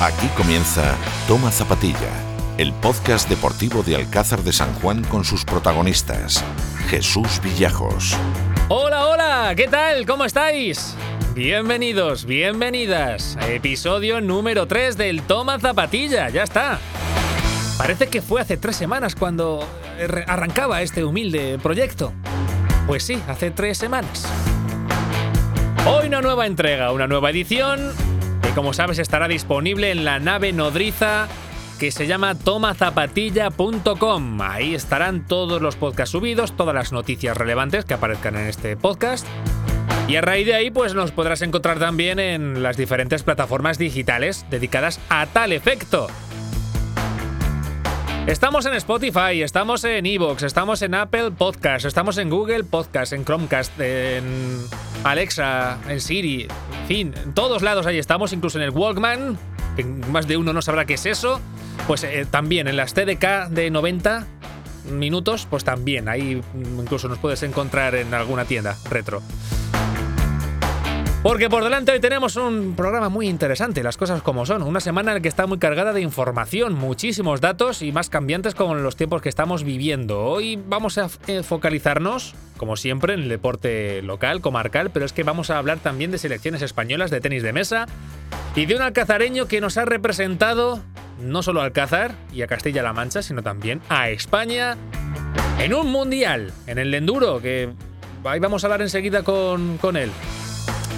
Aquí comienza Toma Zapatilla, el podcast deportivo de Alcázar de San Juan con sus protagonistas, Jesús Villajos. Hola, hola, ¿qué tal? ¿Cómo estáis? Bienvenidos, bienvenidas a episodio número 3 del Toma Zapatilla, ya está. Parece que fue hace tres semanas cuando arrancaba este humilde proyecto. Pues sí, hace tres semanas. Hoy una nueva entrega, una nueva edición, que como sabes estará disponible en la nave nodriza que se llama tomazapatilla.com. Ahí estarán todos los podcasts subidos, todas las noticias relevantes que aparezcan en este podcast. Y a raíz de ahí, pues nos podrás encontrar también en las diferentes plataformas digitales dedicadas a tal efecto. Estamos en Spotify, estamos en Evox, estamos en Apple Podcast, estamos en Google Podcast, en Chromecast, en Alexa, en Siri, en fin, en todos lados ahí estamos, incluso en el Walkman, que más de uno no sabrá qué es eso. Pues eh, también en las TDK de 90 minutos, pues también ahí incluso nos puedes encontrar en alguna tienda retro. Porque por delante hoy tenemos un programa muy interesante, las cosas como son. Una semana en la que está muy cargada de información, muchísimos datos y más cambiantes con los tiempos que estamos viviendo. Hoy vamos a eh, focalizarnos, como siempre, en el deporte local, comarcal, pero es que vamos a hablar también de selecciones españolas de tenis de mesa y de un alcazareño que nos ha representado no solo a Alcázar y a Castilla-La Mancha, sino también a España en un mundial, en el enduro, que ahí vamos a hablar enseguida con, con él.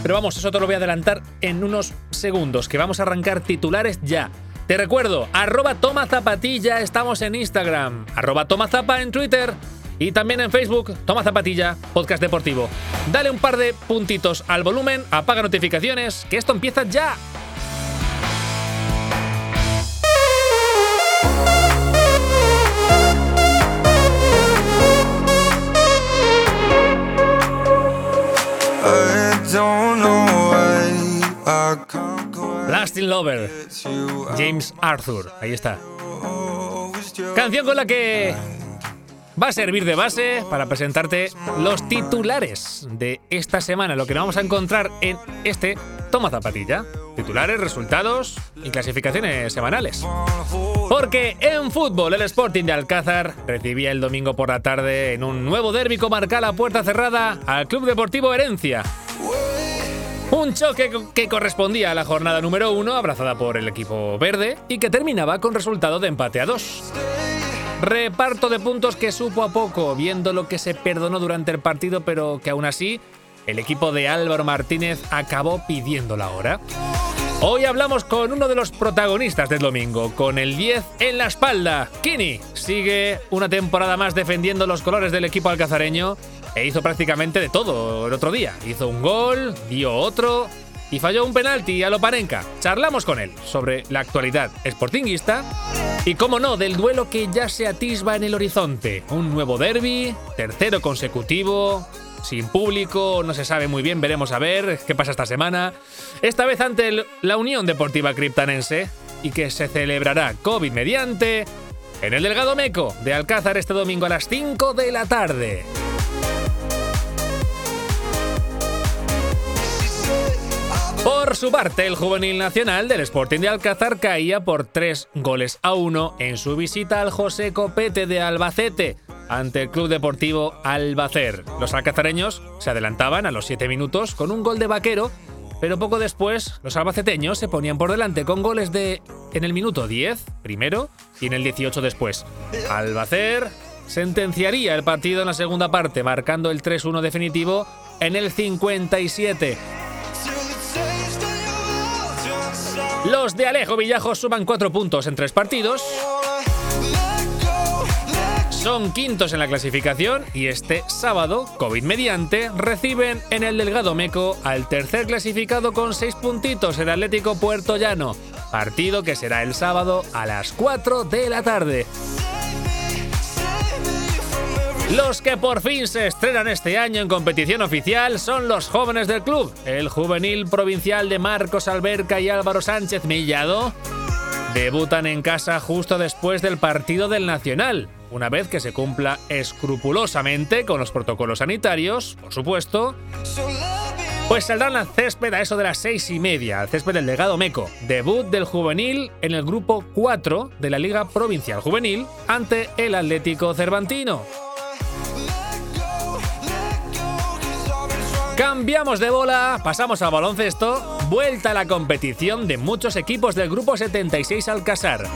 Pero vamos, eso te lo voy a adelantar en unos segundos, que vamos a arrancar titulares ya. Te recuerdo, arroba toma zapatilla, estamos en Instagram, arroba toma zapa en Twitter y también en Facebook, toma zapatilla, podcast deportivo. Dale un par de puntitos al volumen, apaga notificaciones, que esto empieza ya. Lasting Lover, James Arthur, ahí está. Canción con la que va a servir de base para presentarte los titulares de esta semana, lo que vamos a encontrar en este Toma Zapatilla. Titulares, resultados y clasificaciones semanales. Porque en fútbol el Sporting de Alcázar recibía el domingo por la tarde en un nuevo derbi comarcal a puerta cerrada al Club Deportivo Herencia. Un choque que correspondía a la jornada número uno, abrazada por el equipo verde, y que terminaba con resultado de empate a dos. Reparto de puntos que supo a poco, viendo lo que se perdonó durante el partido, pero que aún así el equipo de Álvaro Martínez acabó pidiendo la hora. Hoy hablamos con uno de los protagonistas del domingo, con el 10 en la espalda. Kini sigue una temporada más defendiendo los colores del equipo alcazareño e hizo prácticamente de todo el otro día. Hizo un gol, dio otro y falló un penalti a Loparenca. Charlamos con él sobre la actualidad sportinguista y, como no, del duelo que ya se atisba en el horizonte. Un nuevo derby, tercero consecutivo, sin público, no se sabe muy bien, veremos a ver qué pasa esta semana. Esta vez ante la Unión Deportiva Criptanense y que se celebrará COVID mediante en el Delgado Meco de Alcázar este domingo a las 5 de la tarde. Por su parte, el juvenil nacional del Sporting de Alcázar caía por 3 goles a 1 en su visita al José Copete de Albacete ante el Club Deportivo Albacer. Los alcazareños se adelantaban a los 7 minutos con un gol de vaquero, pero poco después los albaceteños se ponían por delante con goles de en el minuto 10 primero y en el 18 después. Albacer sentenciaría el partido en la segunda parte, marcando el 3-1 definitivo en el 57. Los de Alejo Villajos suman cuatro puntos en tres partidos. Son quintos en la clasificación y este sábado, COVID mediante, reciben en el Delgado Meco al tercer clasificado con seis puntitos, el Atlético Puerto Llano. Partido que será el sábado a las 4 de la tarde. Los que por fin se estrenan este año en competición oficial son los jóvenes del club, el juvenil provincial de Marcos Alberca y Álvaro Sánchez Millado. Debutan en casa justo después del partido del Nacional, una vez que se cumpla escrupulosamente con los protocolos sanitarios, por supuesto, Pues saldrán al césped a eso de las seis y media, al césped del legado Meco. Debut del juvenil en el grupo 4 de la Liga Provincial Juvenil ante el Atlético Cervantino. Cambiamos de bola, pasamos al baloncesto, vuelta a la competición de muchos equipos del grupo 76 Alcázar.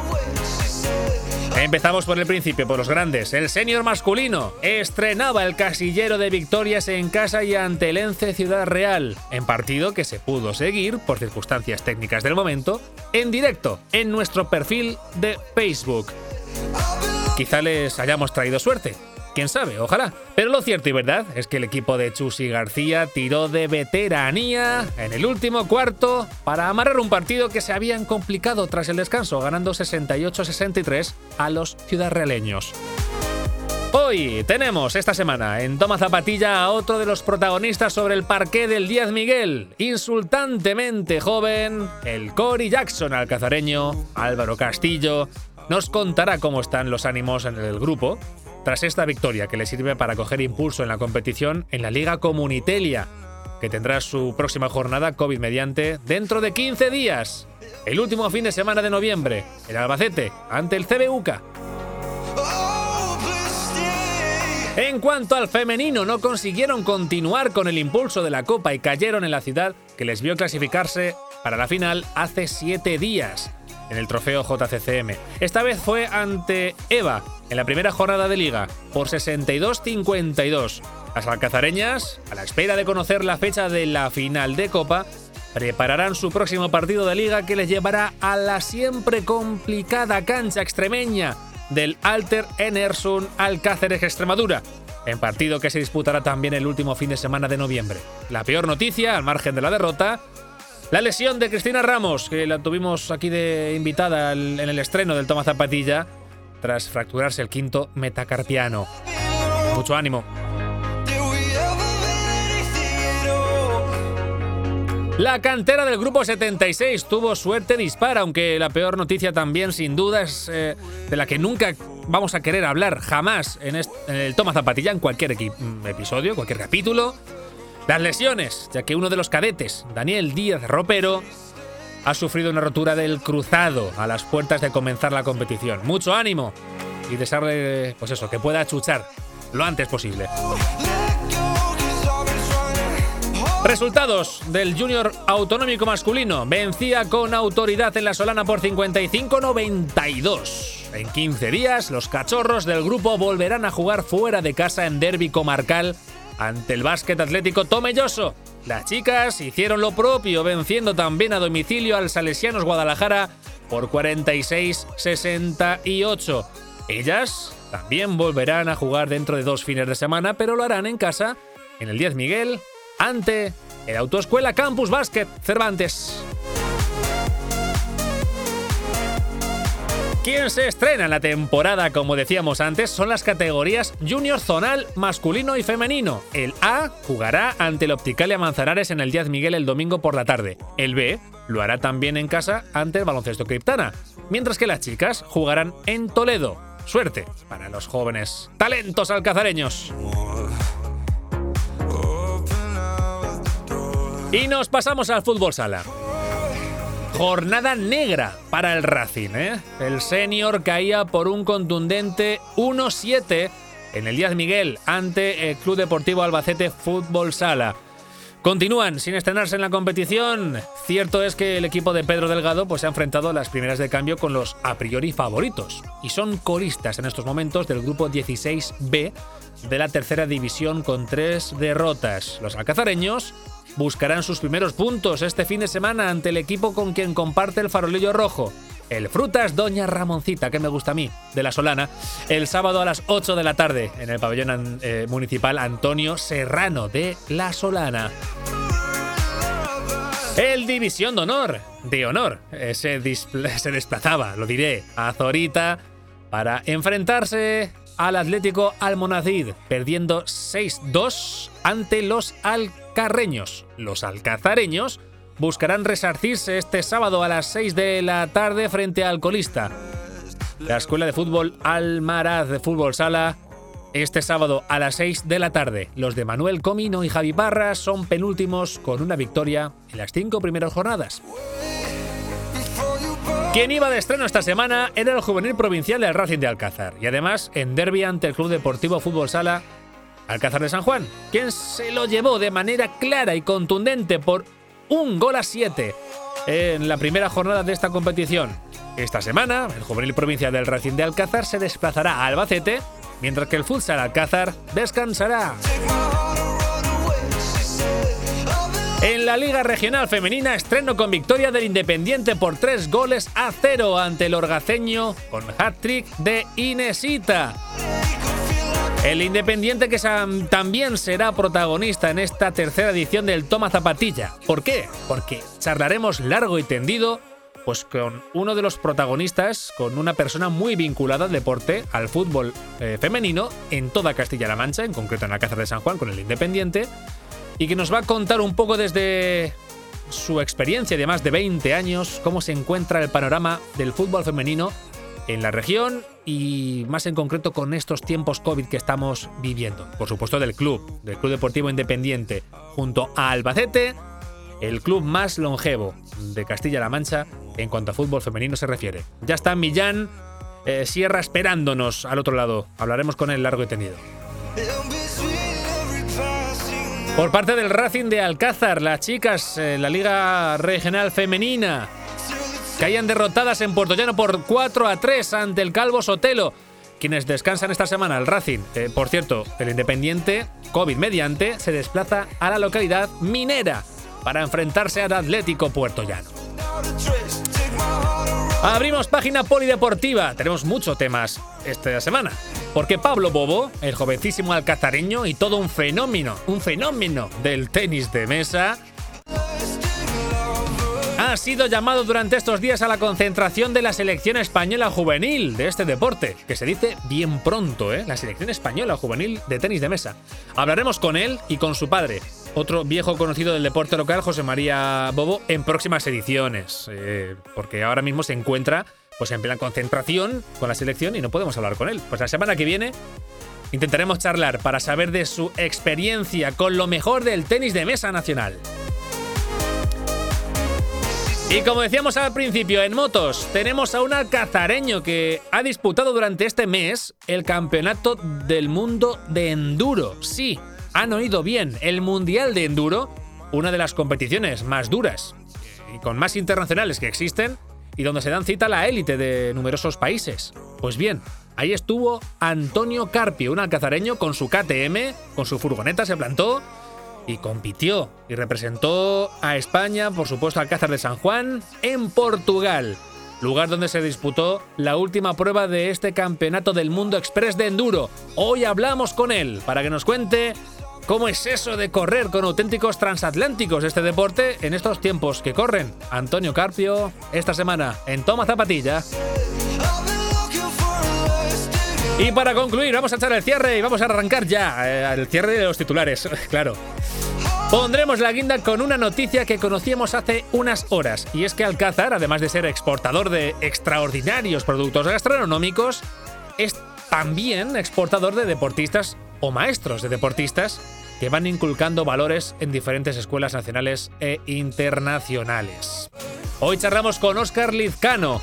Empezamos por el principio, por los grandes. El senior masculino estrenaba el casillero de victorias en casa y ante el Ence Ciudad Real, en partido que se pudo seguir, por circunstancias técnicas del momento, en directo en nuestro perfil de Facebook. Quizá les hayamos traído suerte, quién sabe, ojalá. Pero lo cierto y verdad es que el equipo de Chusi García tiró de veteranía en el último cuarto para amarrar un partido que se habían complicado tras el descanso, ganando 68-63 a los ciudadrealeños. Hoy tenemos esta semana en Toma Zapatilla a otro de los protagonistas sobre el parqué del Díaz Miguel, insultantemente joven, el Cory Jackson alcazareño, Álvaro Castillo, nos contará cómo están los ánimos en el grupo tras esta victoria que le sirve para coger impulso en la competición en la Liga Comunitelia, que tendrá su próxima jornada COVID mediante dentro de 15 días, el último fin de semana de noviembre, en Albacete, ante el CBUCA. En cuanto al femenino, no consiguieron continuar con el impulso de la Copa y cayeron en la ciudad que les vio clasificarse para la final hace siete días en el trofeo JCCM. Esta vez fue ante Eva en la primera jornada de liga por 62-52. Las alcazareñas, a la espera de conocer la fecha de la final de Copa, prepararán su próximo partido de liga que les llevará a la siempre complicada cancha extremeña del Alter Enersun Alcáceres Extremadura, en partido que se disputará también el último fin de semana de noviembre. La peor noticia, al margen de la derrota, la lesión de Cristina Ramos, que la tuvimos aquí de invitada en el estreno del Toma Zapatilla, tras fracturarse el quinto metacarpiano. Mucho ánimo. La cantera del grupo 76 tuvo suerte dispara, aunque la peor noticia también, sin duda, es eh, de la que nunca vamos a querer hablar jamás en, en el Toma Zapatilla, en cualquier episodio, cualquier capítulo. Las lesiones, ya que uno de los cadetes, Daniel Díaz Ropero, ha sufrido una rotura del cruzado a las puertas de comenzar la competición. Mucho ánimo y desearle, pues eso, que pueda chuchar lo antes posible. Resultados del Junior Autonómico Masculino. Vencía con autoridad en la Solana por 55-92. En 15 días, los cachorros del grupo volverán a jugar fuera de casa en derby comarcal ante el básquet atlético Tomelloso. Las chicas hicieron lo propio, venciendo también a domicilio al Salesianos Guadalajara por 46-68. Ellas también volverán a jugar dentro de dos fines de semana, pero lo harán en casa, en el 10 Miguel, ante el Autoescuela Campus Básquet Cervantes. Quien se estrena en la temporada, como decíamos antes, son las categorías Junior Zonal masculino y femenino. El A jugará ante el Opticalia Manzanares en el Díaz Miguel el domingo por la tarde. El B lo hará también en casa ante el Baloncesto Criptana. Mientras que las chicas jugarán en Toledo. Suerte para los jóvenes talentos alcazareños. Y nos pasamos al fútbol sala. Jornada negra para el Racing. ¿eh? El senior caía por un contundente 1-7 en el Díaz Miguel ante el Club Deportivo Albacete Fútbol Sala. Continúan sin estrenarse en la competición. Cierto es que el equipo de Pedro Delgado pues, se ha enfrentado a las primeras de cambio con los a priori favoritos y son coristas en estos momentos del grupo 16B de la tercera división con tres derrotas. Los alcazareños buscarán sus primeros puntos este fin de semana ante el equipo con quien comparte el farolillo rojo. El Frutas Doña Ramoncita, que me gusta a mí, de la Solana, el sábado a las 8 de la tarde en el pabellón eh, municipal Antonio Serrano de la Solana. El División de Honor, de Honor, eh, se, se desplazaba, lo diré, a Zorita para enfrentarse al Atlético Almonacid, perdiendo 6-2 ante los alcarreños. Los alcazareños buscarán resarcirse este sábado a las 6 de la tarde frente al colista. La Escuela de Fútbol Almaraz de Fútbol Sala este sábado a las 6 de la tarde. Los de Manuel Comino y Javi Parra son penúltimos con una victoria en las cinco primeras jornadas. Quien iba de estreno esta semana era el juvenil provincial del Racing de Alcázar y además en derby ante el Club Deportivo Fútbol Sala Alcázar de San Juan, quien se lo llevó de manera clara y contundente por un gol a siete en la primera jornada de esta competición. Esta semana, el juvenil provincial del Racing de Alcázar se desplazará a Albacete, mientras que el Futsal Alcázar descansará. En la Liga Regional Femenina, estreno con victoria del Independiente por tres goles a cero ante el Orgaceño con hat-trick de Inesita. El Independiente que también será protagonista en esta tercera edición del Toma Zapatilla. ¿Por qué? Porque charlaremos largo y tendido pues con uno de los protagonistas, con una persona muy vinculada al deporte, al fútbol eh, femenino, en toda Castilla-La Mancha, en concreto en la Cáceres de San Juan, con el Independiente, y que nos va a contar un poco desde su experiencia de más de 20 años, cómo se encuentra el panorama del fútbol femenino en la región y más en concreto con estos tiempos COVID que estamos viviendo. Por supuesto del club, del Club Deportivo Independiente, junto a Albacete, el club más longevo de Castilla-La Mancha en cuanto a fútbol femenino se refiere. Ya está Millán eh, Sierra esperándonos al otro lado. Hablaremos con él largo y tendido. Por parte del Racing de Alcázar, las chicas en la Liga Regional Femenina caían derrotadas en Puerto Llano por 4 a 3 ante el Calvo Sotelo. Quienes descansan esta semana, el Racing, eh, por cierto, el Independiente, COVID mediante, se desplaza a la localidad minera para enfrentarse al Atlético Puerto Llano. Abrimos página polideportiva. Tenemos muchos temas esta semana. Porque Pablo Bobo, el jovencísimo alcazareño y todo un fenómeno, un fenómeno del tenis de mesa, ha sido llamado durante estos días a la concentración de la selección española juvenil de este deporte, que se dice bien pronto, ¿eh? La selección española juvenil de tenis de mesa. Hablaremos con él y con su padre, otro viejo conocido del deporte local, José María Bobo, en próximas ediciones, eh, porque ahora mismo se encuentra pues en plena concentración con la selección y no podemos hablar con él. Pues la semana que viene intentaremos charlar para saber de su experiencia con lo mejor del tenis de mesa nacional. Y como decíamos al principio, en motos tenemos a un alcazareño que ha disputado durante este mes el Campeonato del Mundo de Enduro. Sí, han oído bien, el Mundial de Enduro, una de las competiciones más duras y con más internacionales que existen y donde se dan cita la élite de numerosos países. Pues bien, ahí estuvo Antonio Carpio, un alcazareño con su KTM, con su furgoneta se plantó y compitió y representó a España, por supuesto, Alcázar de San Juan, en Portugal, lugar donde se disputó la última prueba de este Campeonato del Mundo Express de Enduro. Hoy hablamos con él para que nos cuente ¿Cómo es eso de correr con auténticos transatlánticos este deporte en estos tiempos que corren? Antonio Carpio, esta semana en Toma Zapatilla. Y para concluir, vamos a echar el cierre y vamos a arrancar ya eh, el cierre de los titulares, claro. Pondremos la guinda con una noticia que conocíamos hace unas horas, y es que Alcázar, además de ser exportador de extraordinarios productos gastronómicos, es también exportador de deportistas o maestros de deportistas que van inculcando valores en diferentes escuelas nacionales e internacionales. Hoy charlamos con Óscar Lizcano,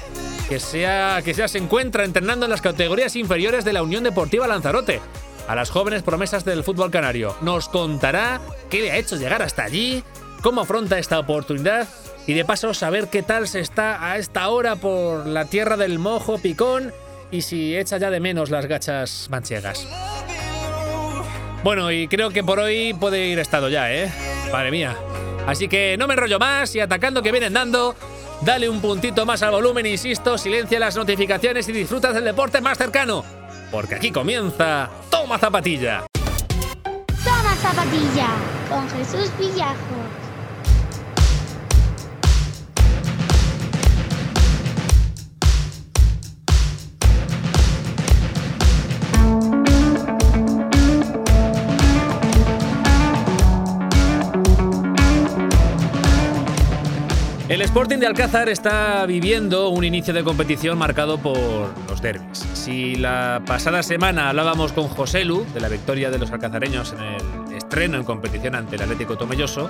que, sea, que se encuentra entrenando en las categorías inferiores de la Unión Deportiva Lanzarote, a las jóvenes promesas del fútbol canario. Nos contará qué le ha hecho llegar hasta allí, cómo afronta esta oportunidad y de paso saber qué tal se está a esta hora por la tierra del mojo picón y si echa ya de menos las gachas manchegas. Bueno, y creo que por hoy puede ir estado ya, ¿eh? Madre mía. Así que no me enrollo más y atacando que vienen dando, dale un puntito más al volumen, insisto, silencia las notificaciones y disfrutas del deporte más cercano. Porque aquí comienza Toma Zapatilla. Toma Zapatilla con Jesús Villajo. El Sporting de Alcázar está viviendo un inicio de competición marcado por los derbis. Si la pasada semana hablábamos con José Lu de la victoria de los alcazareños en el estreno en competición ante el Atlético Tomelloso,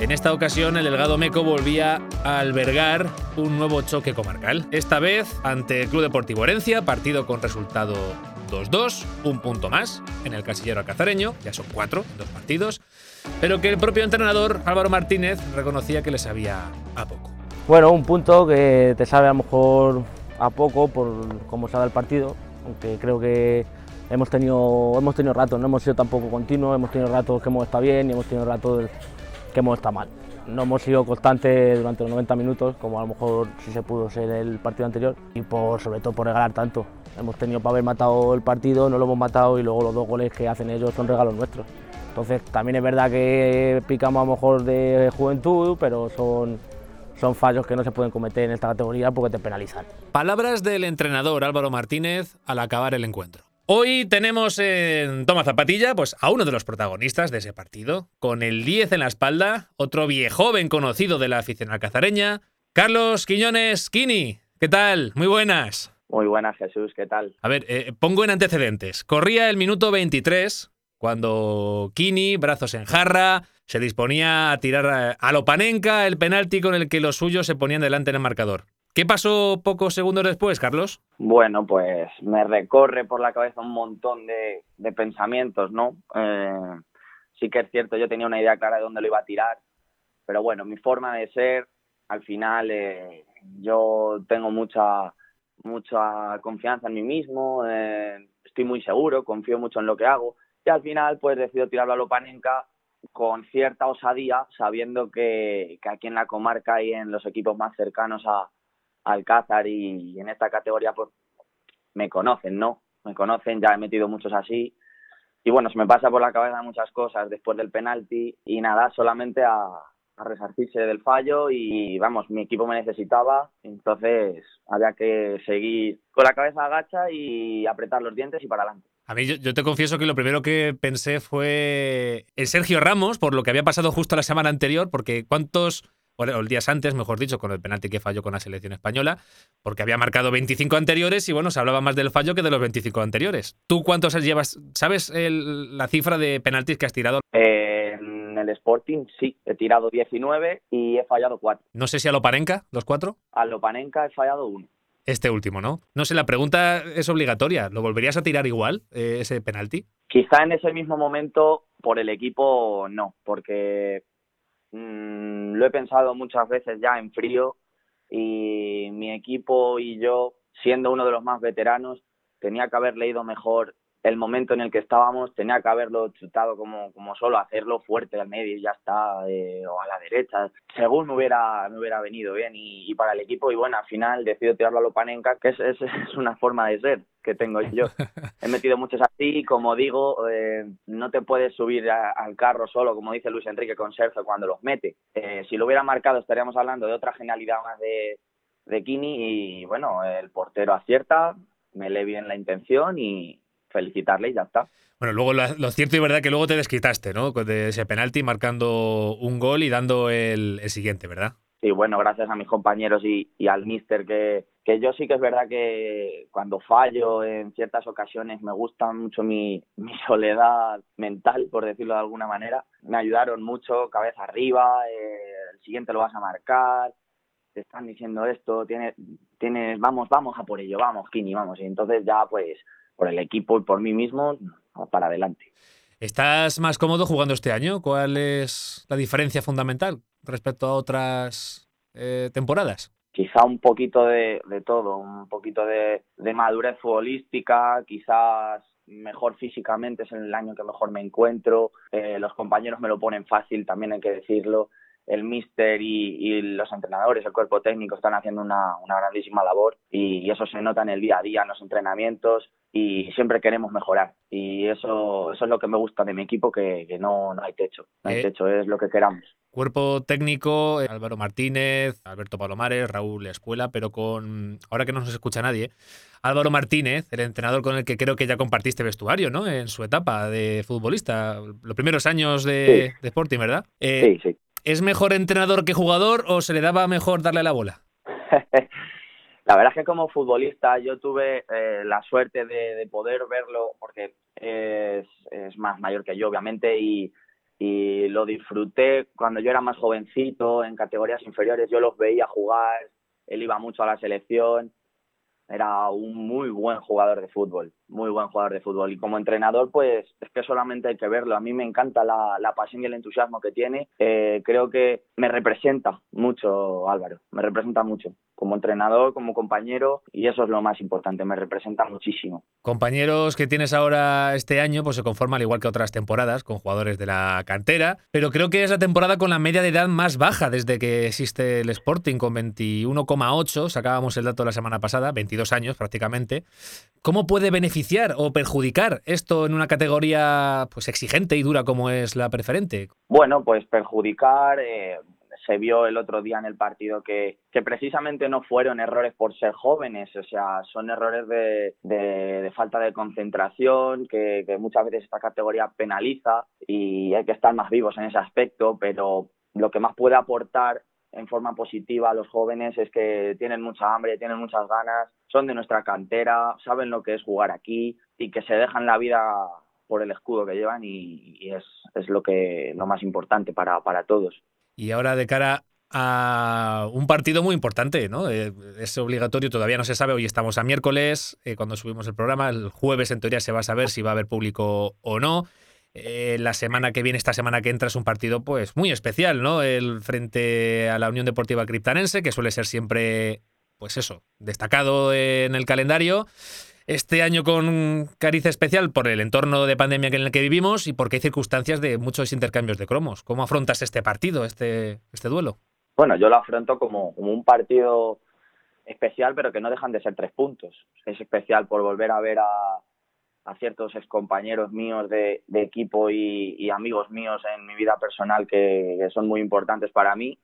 en esta ocasión el Delgado Meco volvía a albergar un nuevo choque comarcal. Esta vez ante el Club Deportivo Herencia, partido con resultado 2-2, un punto más en el casillero alcazareño, ya son cuatro dos partidos pero que el propio entrenador Álvaro Martínez reconocía que le sabía a poco. Bueno, un punto que te sabe a lo mejor a poco por cómo se ha dado el partido, aunque creo que hemos tenido, hemos tenido ratos, no hemos sido tampoco continuos, hemos tenido ratos que hemos estado bien y hemos tenido ratos que hemos estado mal. No hemos sido constantes durante los 90 minutos, como a lo mejor sí se pudo ser el partido anterior, y por, sobre todo por regalar tanto. Hemos tenido para haber matado el partido, no lo hemos matado y luego los dos goles que hacen ellos son regalos nuestros. Entonces también es verdad que picamos a lo mejor de juventud, pero son, son fallos que no se pueden cometer en esta categoría porque te penalizan. Palabras del entrenador Álvaro Martínez al acabar el encuentro. Hoy tenemos en Toma Zapatilla pues, a uno de los protagonistas de ese partido, con el 10 en la espalda, otro viejoven conocido de la afición alcazareña, Carlos Quiñones Kini. ¿Qué tal? Muy buenas. Muy buenas, Jesús, ¿qué tal? A ver, eh, pongo en antecedentes. Corría el minuto 23 cuando Kini, brazos en jarra, se disponía a tirar a Lopanenka el penalti con el que los suyos se ponían delante en el marcador. ¿Qué pasó pocos segundos después, Carlos? Bueno, pues me recorre por la cabeza un montón de, pensamientos, ¿no? Eh, sí que es cierto, yo tenía una idea clara de dónde lo iba a tirar, pero bueno, mi forma de ser, al final, eh, yo tengo mucha, mucha confianza en mí mismo, eh, estoy muy seguro, confío mucho en lo que hago y al final pues decido tirarlo a Lopanenka con cierta osadía, sabiendo que, aquí en la comarca y en los equipos más cercanos a, Alcázar y, en esta categoría pues me conocen, ¿no? Me conocen, ya he metido muchos así. Y bueno, se me pasa por la cabeza muchas cosas después del penalti y nada, solamente a resarcirse del fallo y vamos, mi equipo me necesitaba, entonces había que seguir con la cabeza agacha y apretar los dientes y para adelante. A mí yo, te confieso que lo primero que pensé fue en Sergio Ramos, por lo que había pasado justo la semana anterior, porque cuántos, o días antes, mejor dicho, con el penalti que falló con la selección española, porque había marcado 25 anteriores y bueno, se hablaba más del fallo que de los 25 anteriores. ¿Tú cuántos llevas? ¿Sabes la cifra de penaltis que has tirado? en el Sporting sí, he tirado 19 y he fallado 4. No sé si a Lopanenka, los cuatro. A Lopanenka he fallado uno. Este último, ¿no? No sé, la pregunta es obligatoria. ¿Lo volverías a tirar igual, eh, ese penalti? Quizá en ese mismo momento, por el equipo, no, porque mm, lo he pensado muchas veces ya en frío y mi equipo y yo, siendo uno de los más veteranos, tenía que haber leído mejor el momento en el que estábamos tenía que haberlo chutado como, como solo, hacerlo fuerte al medio y ya está, eh, o a la derecha, según me hubiera, me hubiera venido bien y, para el equipo y bueno, al final decido tirarlo a Lopanenka, que es, es, es, una forma de ser que tengo yo. He metido muchos así, como digo, eh, no te puedes subir al carro solo, como dice Luis Enrique con Sergio cuando los mete. Eh, si lo hubiera marcado estaríamos hablando de otra genialidad más de, de Kini y bueno, el portero acierta, me lee bien la intención y, felicitarle y ya está. Bueno, luego lo, cierto y verdad que luego te desquitaste, ¿no? De ese penalti marcando un gol y dando el, siguiente, ¿verdad? Sí, bueno, gracias a mis compañeros y, al míster que, que yo sí que es verdad que cuando fallo en ciertas ocasiones me gusta mucho mi, mi soledad mental, por decirlo de alguna manera. Me ayudaron mucho, cabeza arriba, eh, el siguiente lo vas a marcar, te están diciendo esto, tienes, tienes, vamos, vamos a por ello, vamos, Kini, vamos. Y entonces ya pues por el equipo y por mí mismo para adelante. ¿Estás más cómodo jugando este año? ¿Cuál es la diferencia fundamental respecto a otras eh, temporadas? Quizá un poquito de, todo, un poquito de, madurez futbolística, quizás mejor físicamente es el año que mejor me encuentro, eh, los compañeros me lo ponen fácil, también hay que decirlo, el míster y, los entrenadores, el cuerpo técnico están haciendo una, grandísima labor y, eso se nota en el día a día, en los entrenamientos y siempre queremos mejorar. Y eso, eso es lo que me gusta de mi equipo, que, no, no hay techo, no hay eh, techo, es lo que queramos. Cuerpo técnico, eh, Álvaro Martínez, Alberto Palomares, Raúl Escuela, pero con, ahora que no nos escucha nadie, Álvaro Martínez, el entrenador con el que creo que ya compartiste vestuario, ¿no? En su etapa de futbolista, los primeros años de, Sporting, ¿verdad? Eh, sí, sí ¿Es mejor entrenador que jugador o se le daba mejor darle la bola? la verdad es que como futbolista yo tuve eh, la suerte de, poder verlo porque es, más mayor que yo obviamente y lo disfruté cuando yo era más jovencito en categorías inferiores yo los veía jugar él iba mucho a la selección era un muy buen jugador de fútbol, muy buen jugador de fútbol. Y como entrenador, pues es que solamente hay que verlo. A mí me encanta la, pasión y el entusiasmo que tiene. Eh, creo que me representa mucho Álvaro, me representa mucho como entrenador, como compañero, y eso es lo más importante, me representa muchísimo. Compañeros que tienes ahora este año, pues se conforman igual que otras temporadas, con jugadores de la cantera, pero creo que es la temporada con la media de edad más baja desde que existe el Sporting, con 21,8, sacábamos el dato la semana pasada, 22 años prácticamente. ¿Cómo puede beneficiar o perjudicar esto en una categoría pues exigente y dura como es la preferente? Bueno, pues perjudicar, eh, se vio el otro día en el partido que, que precisamente no fueron errores por ser jóvenes, o sea, son errores de, de, falta de concentración, que, que muchas veces esta categoría penaliza y hay que estar más vivos en ese aspecto, pero lo que más puede aportar en forma positiva a los jóvenes es que tienen mucha hambre, tienen muchas ganas, son de nuestra cantera, saben lo que es jugar aquí y que se dejan la vida por el escudo que llevan y, es, es, lo que lo más importante para, para todos. Y ahora de cara a un partido muy importante, ¿no? Eh, es obligatorio, todavía no se sabe, hoy estamos a miércoles, eh, cuando subimos el programa, el jueves en teoría se va a saber si va a haber público o no. Eh, la semana que viene, esta semana que entra, es un partido pues muy especial, ¿no? El frente a la Unión Deportiva Criptanense, que suele ser siempre, pues eso, destacado en el calendario este año con cariz especial por el entorno de pandemia en el que vivimos y porque hay circunstancias de muchos intercambios de cromos. ¿Cómo afrontas este partido, este, este duelo? Bueno, yo lo afronto como, un partido especial, pero que no dejan de ser tres puntos. Es especial por volver a ver a, a ciertos excompañeros míos de, equipo y, amigos míos en mi vida personal que son muy importantes para mí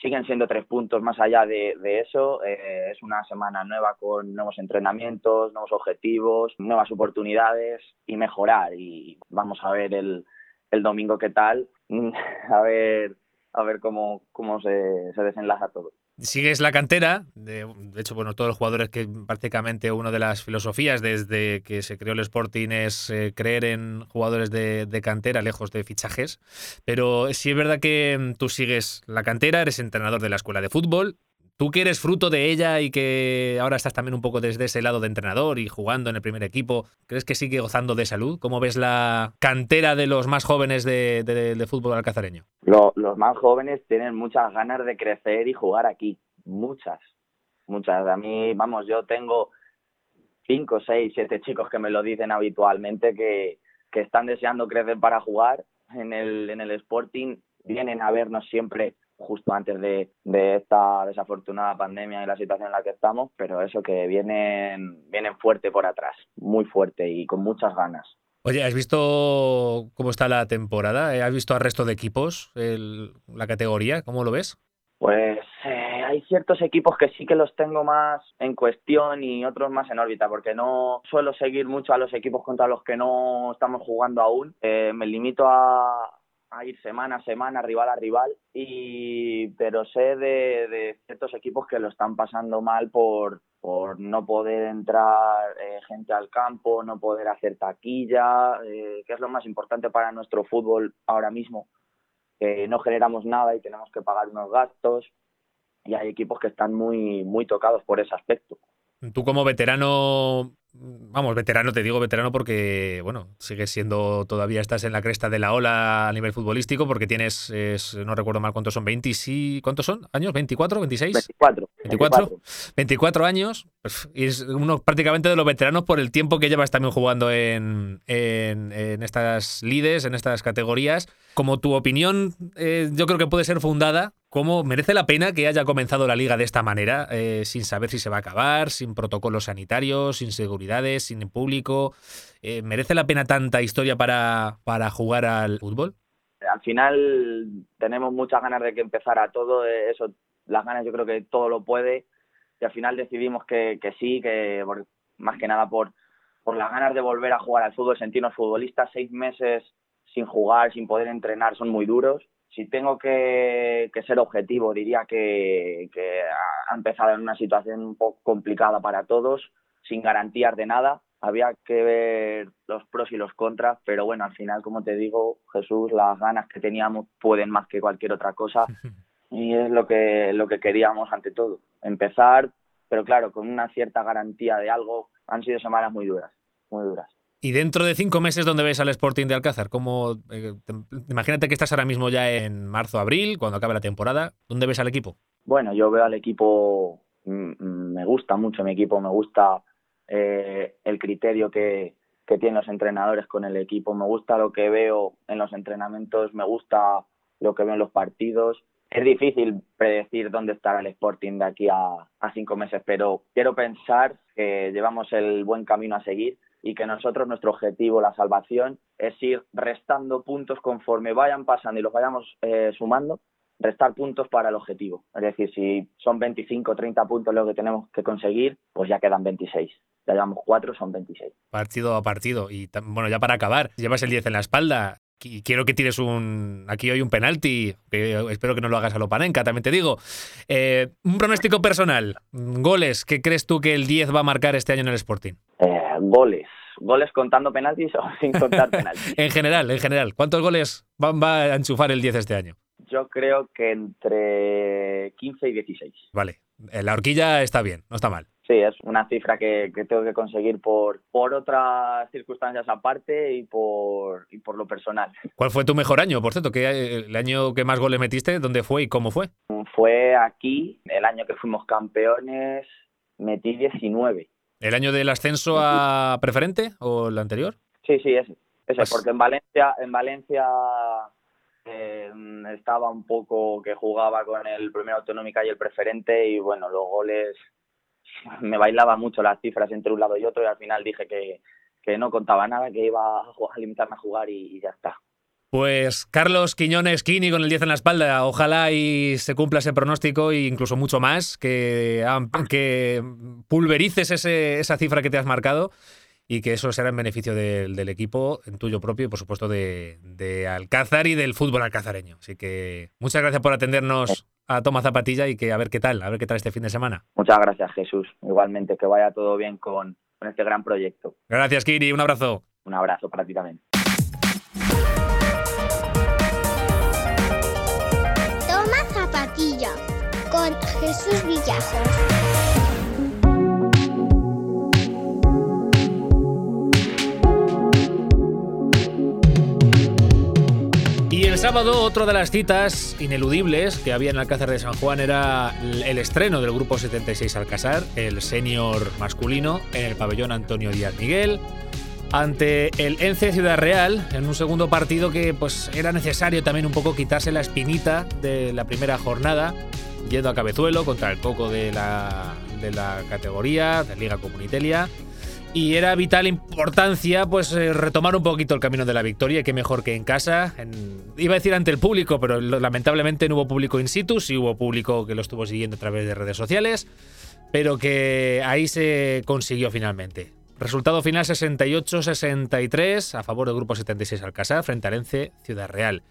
siguen siendo tres puntos más allá de, eso. Eh, es una semana nueva con nuevos entrenamientos, nuevos objetivos, nuevas oportunidades y mejorar. Y vamos a ver el, el domingo qué tal, a ver, a ver cómo, cómo se, se desenlaza todo sigues la cantera, de, hecho, bueno, todos los jugadores que prácticamente una de las filosofías desde que se creó el Sporting es eh, creer en jugadores de, de, cantera, lejos de fichajes, pero sí es verdad que mm, tú sigues la cantera, eres entrenador de la escuela de fútbol, Tú que eres fruto de ella y que ahora estás también un poco desde ese lado de entrenador y jugando en el primer equipo, ¿crees que sigue gozando de salud? ¿Cómo ves la cantera de los más jóvenes de, fútbol alcazareño? los más jóvenes tienen muchas ganas de crecer y jugar aquí. Muchas, muchas. A mí, vamos, yo tengo cinco, seis, siete chicos que me lo dicen habitualmente que, que están deseando crecer para jugar en el, en el Sporting. Vienen a vernos siempre justo antes de, esta desafortunada pandemia y la situación en la que estamos, pero eso que vienen, vienen fuerte por atrás, muy fuerte y con muchas ganas. Oye, ¿has visto cómo está la temporada? ¿Has visto al resto de equipos la categoría? ¿Cómo lo ves? Pues eh, hay ciertos equipos que sí que los tengo más en cuestión y otros más en órbita, porque no suelo seguir mucho a los equipos contra los que no estamos jugando aún. Eh, me limito a, a ir semana a semana, rival a rival, y pero sé de, ciertos equipos que lo están pasando mal por, por no poder entrar eh, gente al campo, no poder hacer taquilla, eh, que es lo más importante para nuestro fútbol ahora mismo, que no generamos nada y tenemos que pagar unos gastos, y hay equipos que están muy, muy tocados por ese aspecto. Tú como veterano vamos, veterano, te digo veterano porque, bueno, sigues siendo, todavía estás en la cresta de la ola a nivel futbolístico porque tienes, no recuerdo mal cuántos son, 20, sí, ¿cuántos son? ¿Años? ¿24, 26? 24. 24, 24 años. Pues, y es uno prácticamente de los veteranos por el tiempo que llevas también jugando en, en, estas lides, en estas categorías. Como tu opinión, eh, yo creo que puede ser fundada ¿Cómo merece la pena que haya comenzado la liga de esta manera, eh, sin saber si se va a acabar, sin protocolos sanitarios, sin seguridades, sin público? Eh, ¿Merece la pena tanta historia para, para jugar al fútbol? Al final tenemos muchas ganas de que empezara todo, eh, eso, las ganas yo creo que todo lo puede, y al final decidimos que, sí, que más que nada por, por las ganas de volver a jugar al fútbol, sentirnos futbolistas, seis meses sin jugar, sin poder entrenar, son muy duros si tengo que, ser objetivo, diría que, ha empezado en una situación un poco complicada para todos, sin garantías de nada. Había que ver los pros y los contras, pero bueno, al final, como te digo, Jesús, las ganas que teníamos pueden más que cualquier otra cosa y es lo que, lo que queríamos ante todo. Empezar, pero claro, con una cierta garantía de algo, han sido semanas muy duras, muy duras. Y dentro de cinco meses, ¿dónde ves al Sporting de Alcázar? ¿Cómo, eh, imagínate que estás ahora mismo ya en marzo, abril, cuando acabe la temporada. ¿Dónde ves al equipo? Bueno, yo veo al equipo, mm, mm, me gusta mucho mi equipo, me gusta eh, el criterio que, que tienen los entrenadores con el equipo, me gusta lo que veo en los entrenamientos, me gusta lo que veo en los partidos. Es difícil predecir dónde estará el Sporting de aquí a, a cinco meses, pero quiero pensar que llevamos el buen camino a seguir y que nosotros nuestro objetivo, la salvación, es ir restando puntos conforme vayan pasando y los vayamos eh, sumando, restar puntos para el objetivo. Es decir, si son 25 o 30 puntos lo que tenemos que conseguir, pues ya quedan 26. Ya llevamos 4, son 26. Partido a partido. Y bueno, ya para acabar, llevas el 10 en la espalda y quiero que tires un aquí hoy un penalti, que espero que no lo hagas a lo panenca, también te digo. Eh, un pronóstico personal, goles, ¿qué crees tú que el 10 va a marcar este año en el Sporting? Eh, goles, goles contando penaltis o sin contar penaltis. en general, en general, ¿cuántos goles van, va a enchufar el 10 este año? Yo creo que entre 15 y 16. Vale, la horquilla está bien, no está mal. Sí, es una cifra que, tengo que conseguir por, por otras circunstancias aparte y por, y por lo personal. ¿Cuál fue tu mejor año, por cierto? ¿Qué, ¿El año que más goles metiste? ¿Dónde fue y cómo fue? Fue aquí, el año que fuimos campeones, metí 19. ¿El año del ascenso a preferente o el anterior? Sí, sí, ese. ese pues porque en Valencia, en Valencia eh, estaba un poco que jugaba con el primero autonómica y el preferente y bueno, los goles me bailaba mucho las cifras entre un lado y otro y al final dije que, no contaba nada, que iba a, limitarme a jugar y, ya está. Pues Carlos Quiñones Kini con el 10 en la espalda, ojalá y se cumpla ese pronóstico e incluso mucho más, que, que pulverices ese, esa cifra que te has marcado y que eso será en beneficio del, equipo, en tuyo propio y por supuesto de, de, Alcázar y del fútbol alcazareño. Así que muchas gracias por atendernos a Toma Zapatilla y que a ver qué tal, a ver qué tal este fin de semana. Muchas gracias Jesús, igualmente que vaya todo bien con, con este gran proyecto. Gracias Kiri, un abrazo. Un abrazo para ti también. Jesús Villajos. sábado, otra de las citas ineludibles que había en Alcázar de San Juan era el estreno del Grupo 76 Alcázar, el senior masculino, en el pabellón Antonio Díaz Miguel, ante el Ence Ciudad Real, en un segundo partido que pues era necesario también un poco quitarse la espinita de la primera jornada, yendo a Cabezuelo contra el coco de la, de la categoría, de Liga Comunitelia y era vital importancia pues eh, retomar un poquito el camino de la victoria, que mejor que en casa. iba a decir ante el público, pero lamentablemente no hubo público in situ, sí hubo público que lo estuvo siguiendo a través de redes sociales, pero que ahí se consiguió finalmente. Resultado final 68-63 a favor del grupo 76 Alcázar frente al Ence Ciudad Real.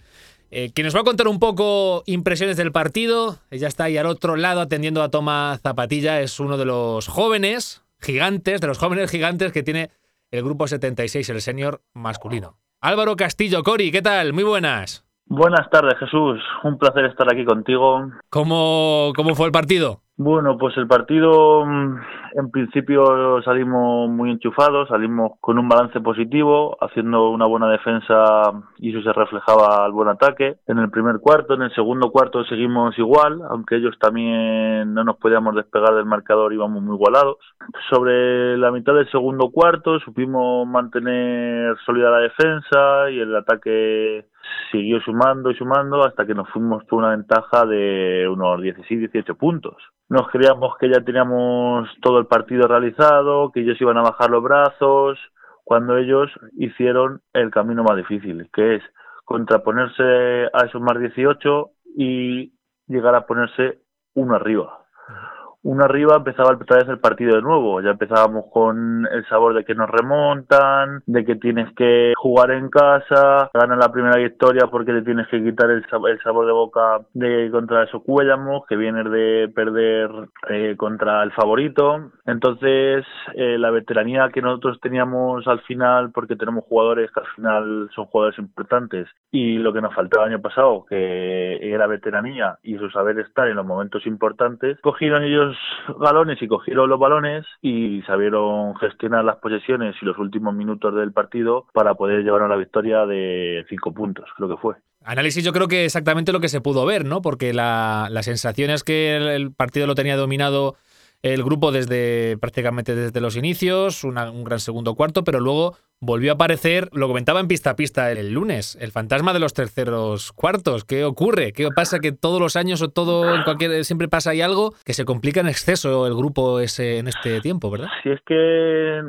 Eh, quien nos va a contar un poco impresiones del partido, ya está ahí al otro lado atendiendo a Toma Zapatilla, es uno de los jóvenes gigantes, de los jóvenes gigantes que tiene el grupo 76, el senior masculino. Álvaro Castillo, Cori, ¿qué tal? Muy buenas. Buenas tardes, Jesús. Un placer estar aquí contigo. ¿Cómo, cómo fue el partido? Bueno, pues el partido mm, en principio salimos muy enchufados, salimos con un balance positivo, haciendo una buena defensa y eso se reflejaba al buen ataque. En el primer cuarto, en el segundo cuarto seguimos igual, aunque ellos también no nos podíamos despegar del marcador, íbamos muy igualados. Sobre la mitad del segundo cuarto supimos mantener sólida la defensa y el ataque siguió sumando y sumando hasta que nos fuimos por una ventaja de unos 16-18 puntos. Nos creíamos que ya teníamos todo el partido realizado, que ellos iban a bajar los brazos, cuando ellos hicieron el camino más difícil, que es contraponerse a esos más 18 y llegar a ponerse uno arriba. Uno arriba empezaba otra vez el partido de nuevo. Ya empezábamos con el sabor de que nos remontan, de que tienes que jugar en casa, ganar la primera victoria porque te tienes que quitar el, sabor de boca de contra eso Cuellamos, que viene de perder eh, contra el favorito. Entonces, eh, la veteranía que nosotros teníamos al final, porque tenemos jugadores que al final son jugadores importantes, y lo que nos faltaba el año pasado, que era veteranía y su saber estar en los momentos importantes, cogieron ellos galones y cogieron los balones y sabieron gestionar las posesiones y los últimos minutos del partido para poder llevar a la victoria de cinco puntos, creo que fue. Análisis yo creo que exactamente lo que se pudo ver, ¿no? Porque la, la sensación es que el partido lo tenía dominado el grupo desde prácticamente desde los inicios, un gran segundo cuarto, pero luego volvió a aparecer, lo comentaba en pista a pista el, lunes, el fantasma de los terceros cuartos. ¿Qué ocurre? ¿Qué pasa que todos los años o todo en cualquier siempre pasa ahí algo que se complica en exceso el grupo ese en este tiempo, ¿verdad? Si es que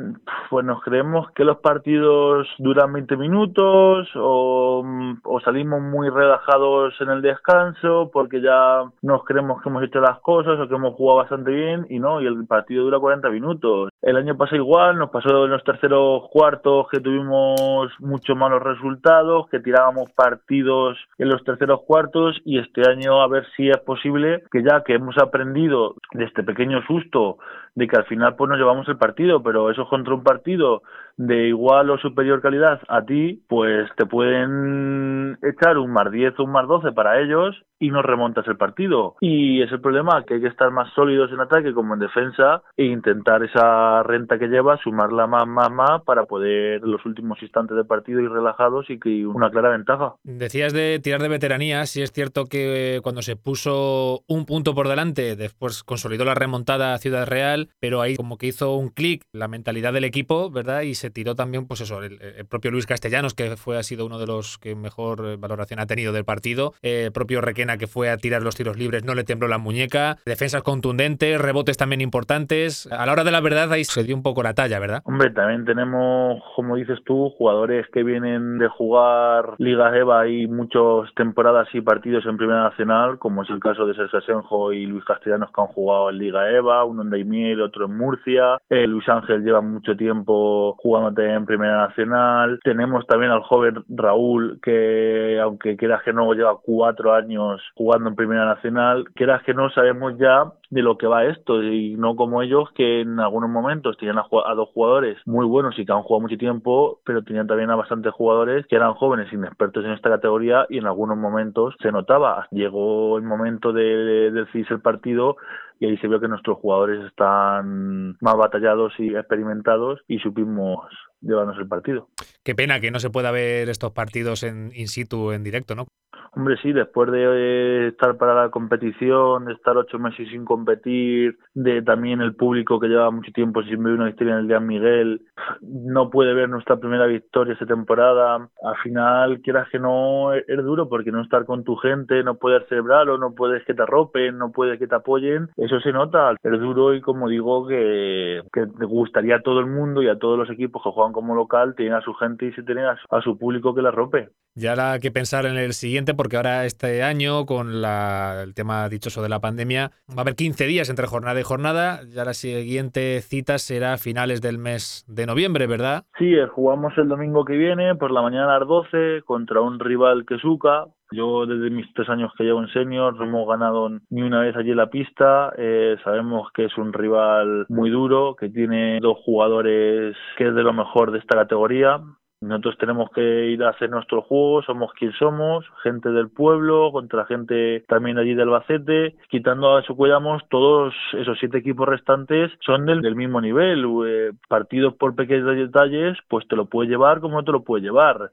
pues nos creemos que los partidos duran 20 minutos o, o salimos muy relajados en el descanso porque ya nos creemos que hemos hecho las cosas o que hemos jugado bastante bien y no, y el partido dura 40 minutos. El año pasado igual, nos pasó en los terceros cuartos que tuvimos muchos malos resultados, que tirábamos partidos en los terceros cuartos y este año a ver si es posible que ya que hemos aprendido de este pequeño susto de que al final pues nos llevamos el partido, pero eso contra un partido de igual o superior calidad a ti, pues te pueden echar un más 10 o un más 12 para ellos y no remontas el partido. Y es el problema, que hay que estar más sólidos en ataque como en defensa e intentar esa renta que lleva, sumarla más, más, más para poder los últimos instantes del partido ir relajados y que una clara ventaja. Decías de tirar de veteranía, si es cierto que cuando se puso un punto por delante, después consolidó la remontada a Ciudad Real, pero ahí como que hizo un clic la mentalidad del equipo, ¿verdad? Y se tiró también, pues eso, el, propio Luis Castellanos, que fue ha sido uno de los que mejor valoración ha tenido del partido, eh, propio Requena que fue a tirar los tiros libres no le tembló la muñeca, defensas contundentes, rebotes también importantes. A la hora de la verdad ahí se dio un poco la talla, ¿verdad? Hombre, también tenemos, como dices tú, jugadores que vienen de jugar Liga EVA y muchas temporadas y partidos en Primera Nacional, como es el caso de Sergio Asenjo y Luis Castellanos que han jugado en Liga EVA, uno en Daimiel, otro en Murcia. Eh, Luis Ángel lleva mucho tiempo jugando en Primera Nacional. Tenemos también al joven Raúl que, aunque quiera que no, lleva cuatro años jugando en Primera Nacional, quieras que no sabemos ya de lo que va esto y no como ellos que en algunos momentos tenían a, dos jugadores muy buenos y que han jugado mucho tiempo, pero tenían también a bastantes jugadores que eran jóvenes inexpertos en esta categoría y en algunos momentos se notaba. Llegó el momento de, decidirse el partido y ahí se vio que nuestros jugadores están más batallados y experimentados y supimos llevarnos el partido. Qué pena que no se pueda ver estos partidos en in situ en directo, ¿no? Hombre, sí, después de estar para la competición, de estar ocho meses sin competir, de también el público que lleva mucho tiempo sin ver una victoria en el Día Miguel, no puede ver nuestra primera victoria esta temporada. Al final, quieras que no, es duro porque no estar con tu gente, no puedes celebrarlo, no puedes que te arropen, no puedes que te apoyen. Eso se nota, es duro y como digo, que, que te gustaría a todo el mundo y a todos los equipos que juegan como local, tienen a su gente y se tienen a su público que la arrope. Ya habrá que pensar en el siguiente porque ahora este año, con la, el tema dichoso de la pandemia, va a haber 15 días entre jornada y jornada. Ya la siguiente cita será a finales del mes de noviembre, ¿verdad? Sí, eh, jugamos el domingo que viene por la mañana a las 12 contra un rival que suca. Yo desde mis tres años que llevo en senior no hemos ganado ni una vez allí en la pista. Eh, sabemos que es un rival muy duro, que tiene dos jugadores que es de lo mejor de esta categoría. Nosotros tenemos que ir a hacer nuestro juego, somos quien somos, gente del pueblo, contra gente también allí del Albacete, quitando a eso cuidamos, todos esos siete equipos restantes son del, del mismo nivel, eh, partidos por pequeños detalles, pues te lo puede llevar como no te lo puede llevar.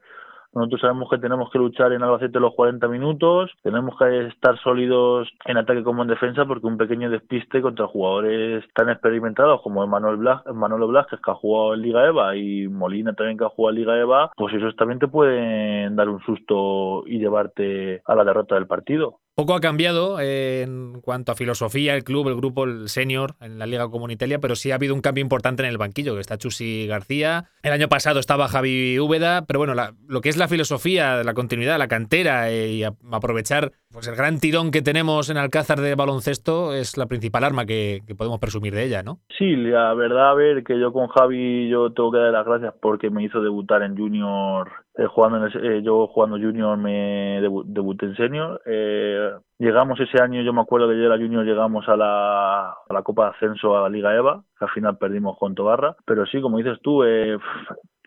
Nosotros sabemos que tenemos que luchar en Albacete los 40 minutos, tenemos que estar sólidos en ataque como en defensa porque un pequeño despiste contra jugadores tan experimentados como Manuel Blas, Manolo Blasquez que ha jugado en Liga EVA y Molina también que ha jugado en Liga EVA, pues esos también te pueden dar un susto y llevarte a la derrota del partido. Poco ha cambiado en cuanto a filosofía, el club, el grupo, el senior en la Liga Comunitaria, pero sí ha habido un cambio importante en el banquillo, que está Chusi García. El año pasado estaba Javi Úbeda, pero bueno, lo que es la filosofía, la continuidad, la cantera eh, y aprovechar pues el gran tirón que tenemos en Alcázar de baloncesto es la principal arma que, podemos presumir de ella, ¿no? Sí, la verdad, a ver, que yo con Javi yo tengo que dar las gracias porque me hizo debutar en Junior, eh, jugando en eh, yo jugando Junior me debuté en Senior. Eh, llegamos ese año, yo me acuerdo que yo era Junior, llegamos a la, a la Copa de Ascenso a la Liga EVA, que al final perdimos con Tobarra, pero sí, como dices tú,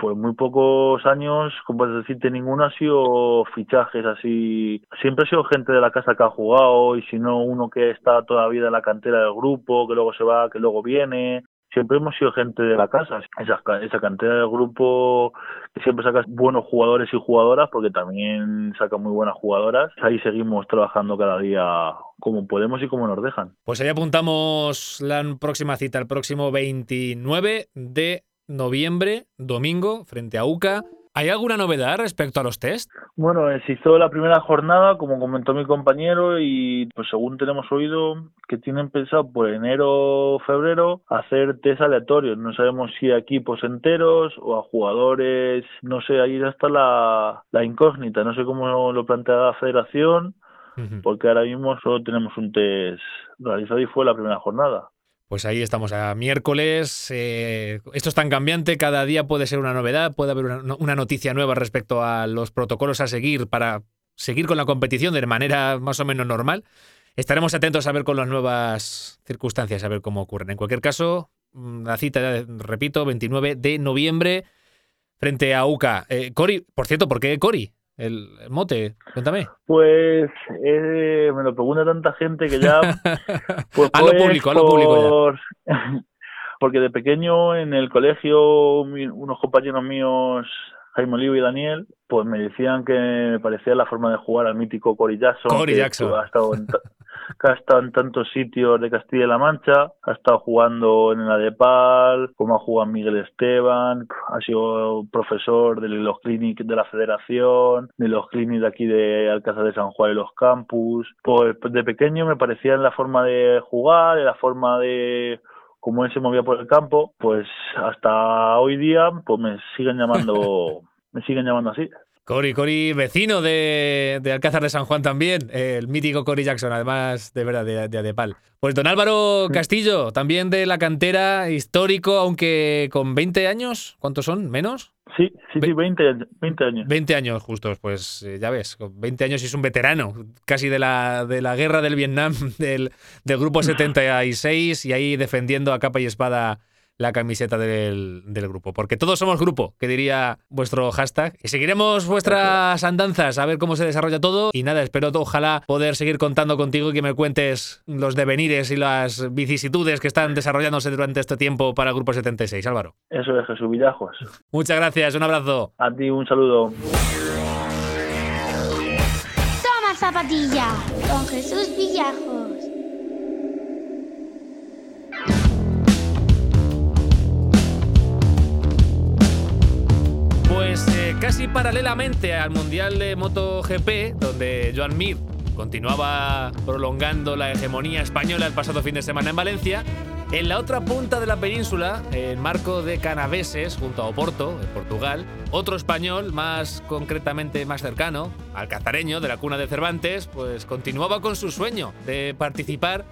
pues muy pocos años, como puedes decirte, ninguno ha sido fichajes así. Siempre ha sido gente de la casa que ha jugado y si no uno que está todavía en la cantera del grupo, que luego se va, que luego viene. Siempre hemos sido gente de la casa. Esa, esa cantera del grupo que siempre saca buenos jugadores y jugadoras, porque también saca muy buenas jugadoras. Ahí seguimos trabajando cada día como podemos y como nos dejan. Pues ahí apuntamos la próxima cita, el próximo 29 de noviembre, domingo, frente a UCA. ¿Hay alguna novedad respecto a los test? Bueno, se hizo la primera jornada, como comentó mi compañero, y pues según tenemos oído, que tienen pensado por enero o febrero hacer test aleatorios. No sabemos si a equipos enteros o a jugadores, no sé, ahí está la, la incógnita. No sé cómo lo plantea la federación, porque ahora mismo solo tenemos un test realizado y fue la primera jornada. Pues ahí estamos a miércoles. Eh, esto es tan cambiante, cada día puede ser una novedad, puede haber una, noticia nueva respecto a los protocolos a seguir para seguir con la competición de manera más o menos normal. Estaremos atentos a ver con las nuevas circunstancias, a ver cómo ocurren. En cualquier caso, mm, la cita, repito, 29 de noviembre frente a UCA. Eh, Cori, por cierto, ¿por qué Cori? El, mote? Cuéntame. Pues eh, me lo pregunta tanta gente que ya... Pues, a lo pues, público, a lo público Porque de pequeño en el colegio unos compañeros míos, Jaime Olivo y Daniel, pues me decían que me parecía la forma de jugar al mítico Cory Jackson. Cory Jackson. Ha estado que ha estado en tantos sitios de Castilla y La Mancha, ha estado jugando en la de Pal, como ha jugado Miguel Esteban, ha sido profesor de los clínicos de la Federación, de los clínicos de aquí de Alcázar de San Juan y los campus. Pues de pequeño me parecía en la forma de jugar, en la forma de cómo él se movía por el campo, pues hasta hoy día pues me siguen llamando me siguen llamando así. Cory, Cory, vecino de, Alcázar de San Juan también, el mítico Cory Jackson, además de verdad, de, de Adepal. Pues don Álvaro Castillo, también de la cantera, histórico, aunque con 20 años, ¿cuántos son? ¿Menos? Sí, sí, sí, 20, años. 20 años justos, pues eh, ya ves, con 20 años y es un veterano, casi de la, de la guerra del Vietnam, del, del grupo 76, y ahí defendiendo a capa y espada la camiseta del, grupo. Porque todos somos grupo, que diría vuestro hashtag. Y seguiremos vuestras andanzas a ver cómo se desarrolla todo. Y nada, espero ojalá poder seguir contando contigo y que me cuentes los devenires y las vicisitudes que están desarrollándose durante este tiempo para el Grupo 76. Álvaro. Eso es Jesús Villajos. Muchas gracias, un abrazo. A ti un saludo. Toma zapatilla con Jesús Villajos. Casi paralelamente al Mundial de MotoGP, donde Joan Mir continuaba prolongando la hegemonía española el pasado fin de semana en Valencia, en la otra punta de la península, en marco de Canaveses, junto a Oporto, en Portugal, otro español, más concretamente más cercano, alcazareño de la cuna de Cervantes, pues continuaba con su sueño de participar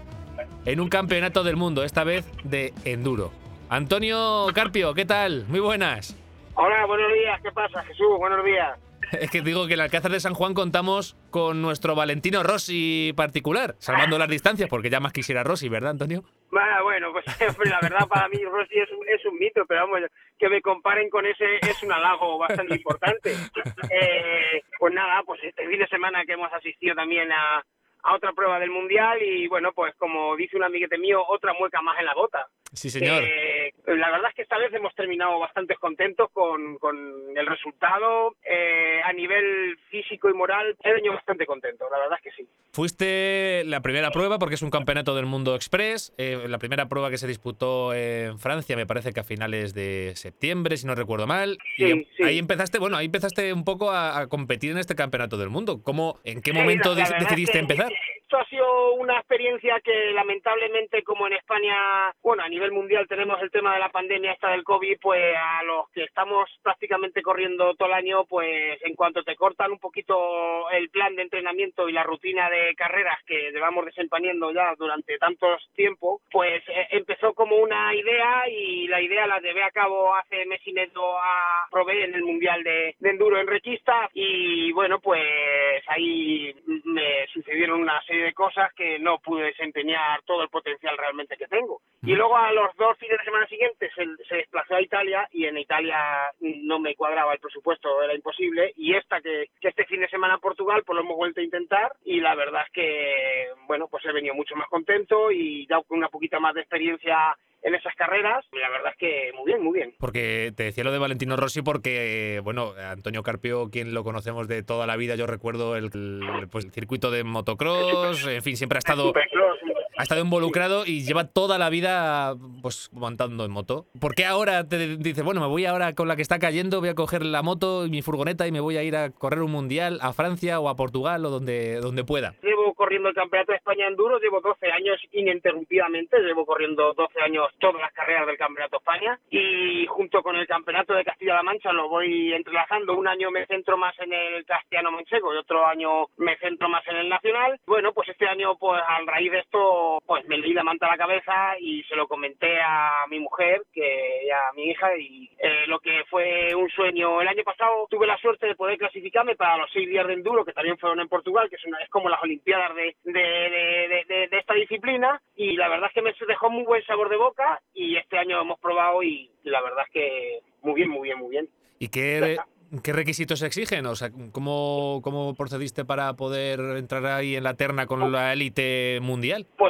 en un campeonato del mundo, esta vez de enduro. Antonio Carpio, ¿qué tal? Muy buenas. Hola, buenos días. ¿Qué pasa, Jesús? Buenos días. Es que digo que en el Alcázar de San Juan contamos con nuestro Valentino Rossi particular, salvando las distancias, porque ya más quisiera Rossi, ¿verdad, Antonio? Bueno, pues la verdad para mí Rossi es un, es un mito, pero vamos, que me comparen con ese es un halago bastante importante. Eh, pues nada, pues este fin de semana que hemos asistido también a, a otra prueba del Mundial y bueno, pues como dice un amiguete mío, otra mueca más en la bota. Sí, señor. Eh, la verdad es que esta vez hemos terminado bastante contentos con, con el resultado. Eh, a nivel físico y moral, he venido bastante contento, la verdad es que sí. Fuiste la primera prueba, porque es un campeonato del mundo express, eh, la primera prueba que se disputó en Francia, me parece que a finales de septiembre, si no recuerdo mal. Sí, y sí. ahí empezaste, bueno, ahí empezaste un poco a, a competir en este campeonato del mundo. ¿Cómo, ¿En qué Sí, momento verdad decidiste es que empezar? Esto ha sido una experiencia que lamentablemente como en España, bueno, a nivel mundial tenemos el tema de la pandemia esta del COVID, pues a los que estamos prácticamente corriendo todo el año, pues en cuanto te cortan un poquito el plan de entrenamiento y la rutina de carreras que llevamos desempeñando ya durante tantos tiempo, pues eh, empezó como una idea y la idea la llevé a cabo hace mes y medio a Probé en el Mundial de, de Enduro en Requista y bueno, pues ahí me sucedieron una serie de cosas que no pude desempeñar todo el potencial realmente que tengo. Y luego a los dos fines de semana siguientes se, se desplazó a Italia y en Italia no me cuadraba el presupuesto, era imposible. Y esta que, que este fin de semana en Portugal, pues lo hemos vuelto a intentar y la verdad es que, bueno, pues he venido mucho más contento y ya con una poquita más de experiencia en esas carreras, la verdad es que muy bien, muy bien. Porque te decía lo de Valentino Rossi porque, bueno, Antonio Carpio, quien lo conocemos de toda la vida, yo recuerdo el, el, pues, el circuito de motocross, en fin, siempre ha estado, Supercross, ha estado involucrado y lleva toda la vida pues montando en moto. ¿Por qué ahora te dices, bueno, me voy ahora con la que está cayendo, voy a coger la moto y mi furgoneta y me voy a ir a correr un mundial a Francia o a Portugal o donde, donde pueda? Llevo corriendo el Campeonato de España Enduro, llevo 12 años ininterrumpidamente, llevo corriendo 12 años todas las carreras del Campeonato de España y junto con el Campeonato de Castilla-La Mancha lo voy entrelazando. Un año me centro más en el castellano manchego y otro año me centro más en el nacional. Bueno, pues este año, pues a raíz de esto, pues me leí la manta a la cabeza y se lo comenté a mi mujer, que a mi hija y eh, lo que fue un sueño. El año pasado tuve la suerte de poder clasificarme para los seis días de enduro que también fueron en Portugal, que es, una, es como las Olimpiadas de, de, de, de, esta disciplina y la verdad es que me dejó muy buen sabor de boca y este año hemos probado y la verdad es que muy bien, muy bien, muy bien. ¿Y qué, qué requisitos exigen? O sea, ¿cómo, ¿cómo procediste para poder entrar ahí en la terna con la élite mundial? Pues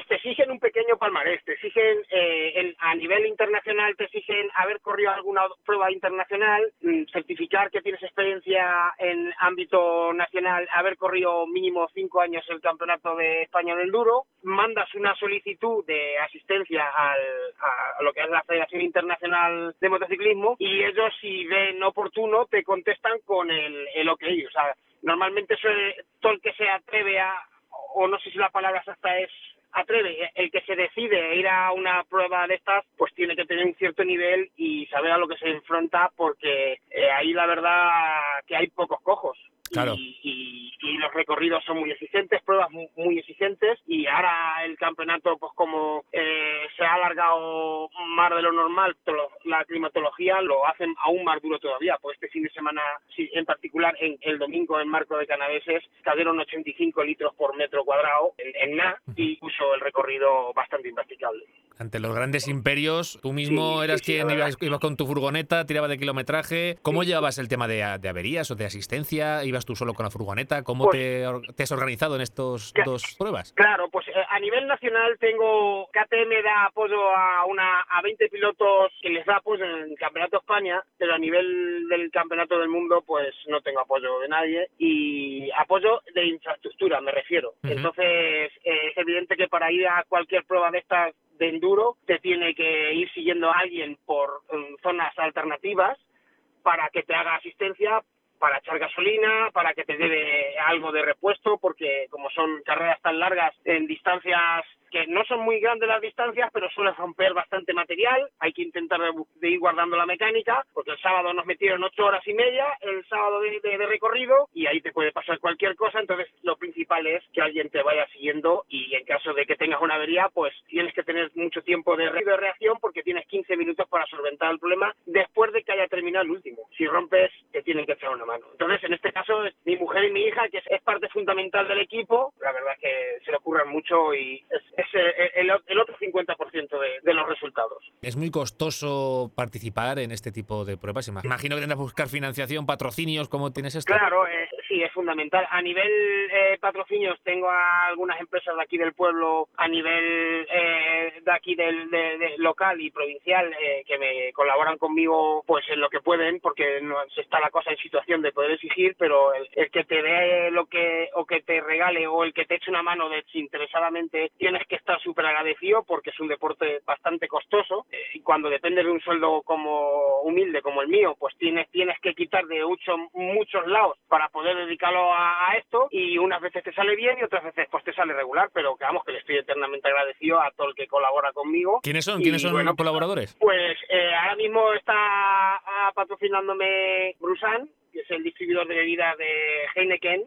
pequeño palmarés, te exigen eh, a nivel internacional, te exigen haber corrido alguna prueba internacional, mm, certificar que tienes experiencia en ámbito nacional, haber corrido mínimo cinco años el campeonato de España en enduro, mandas una solicitud de asistencia al, a lo que es la Federación Internacional de Motociclismo y ellos si ven oportuno te contestan con el, el ok, o sea, normalmente suele, todo el que se atreve a, o no sé si la palabra exacta es atreve, el que se decide ir a una prueba de estas, pues tiene que tener un cierto nivel y saber a lo que se enfrenta, porque eh, ahí la verdad que hay pocos cojos. Claro. Y, y, y, los recorridos son muy exigentes, pruebas muy, muy, exigentes y ahora el campeonato pues como eh, se ha alargado más de lo normal, la climatología lo hacen aún más duro todavía, pues este fin de semana sí, en particular en el domingo en marco de Canadeses cayeron 85 litros por metro cuadrado en, en NA y puso el recorrido bastante impracticable. Ante los grandes imperios, tú mismo Sí, eras sí, sí, quien ibas, ibas con tu furgoneta, tiraba de kilometraje. ¿Cómo llevabas el tema de, de averías o de asistencia? ¿Ibas tú solo con la furgoneta? ¿Cómo Pues- te, te has organizado en estos Ca- dos pruebas? Claro, pues eh, a nivel nacional tengo KTM da apoyo a una a 20 pilotos que les da apoyo en el Campeonato de España, pero a nivel del Campeonato del Mundo pues no tengo apoyo de nadie y apoyo de infraestructura me refiero. Entonces eh, es evidente que para ir a cualquier prueba de estas de enduro te tiene que ir siguiendo a alguien por mm, zonas alternativas para que te haga asistencia, para echar gasolina, para que te lleve algo de repuesto, porque como son carreras tan largas en distancias que no son muy grandes las distancias, pero suelen romper bastante material, hay que intentar de, ir guardando la mecánica, porque el sábado nos metieron ocho horas y media, el sábado de, recorrido, y ahí te puede pasar cualquier cosa, entonces lo principal es que alguien te vaya siguiendo y en caso de que tengas una avería, pues tienes que tener mucho tiempo de, re- de reacción porque tienes 15 minutos para solventar el problema después de que haya terminado el último. Si rompes, te tienen que echar una mano. Entonces, en este caso, mi mujer y mi hija, que es, es parte fundamental del equipo, la verdad es que se le ocurran mucho y es, es el, el otro 50% de, de los resultados. ¿Es muy costoso participar en este tipo de pruebas? Ima- Imagino que tendrás que buscar financiación, patrocinios, ¿cómo tienes esto? Claro, eh, sí, es fundamental. A nivel eh, patrocinios tengo a algunas empresas de aquí del pueblo, a nivel eh, de, aquí del de, local y provincial eh, que me colaboran conmigo pues en lo que pueden porque no está la cosa en situación de poder exigir pero el, que te dé lo que o que te regale o el que te eche una mano desinteresadamente tienes que estar súper agradecido porque es un deporte bastante costoso eh, y cuando depende de un sueldo como humilde como el mío pues tienes tienes que quitar de mucho, muchos lados para poder dedicarlo a, esto y unas veces te sale bien y otras veces pues te sale regular pero que vamos que le estoy eternamente agradecido a todo el que colabora conmigo ¿quiénes son? ¿quiénes son los colaboradores? pues eh, ahora mismo está ah, patrocinándome Brusan que es el distribuidor de bebidas de Heineken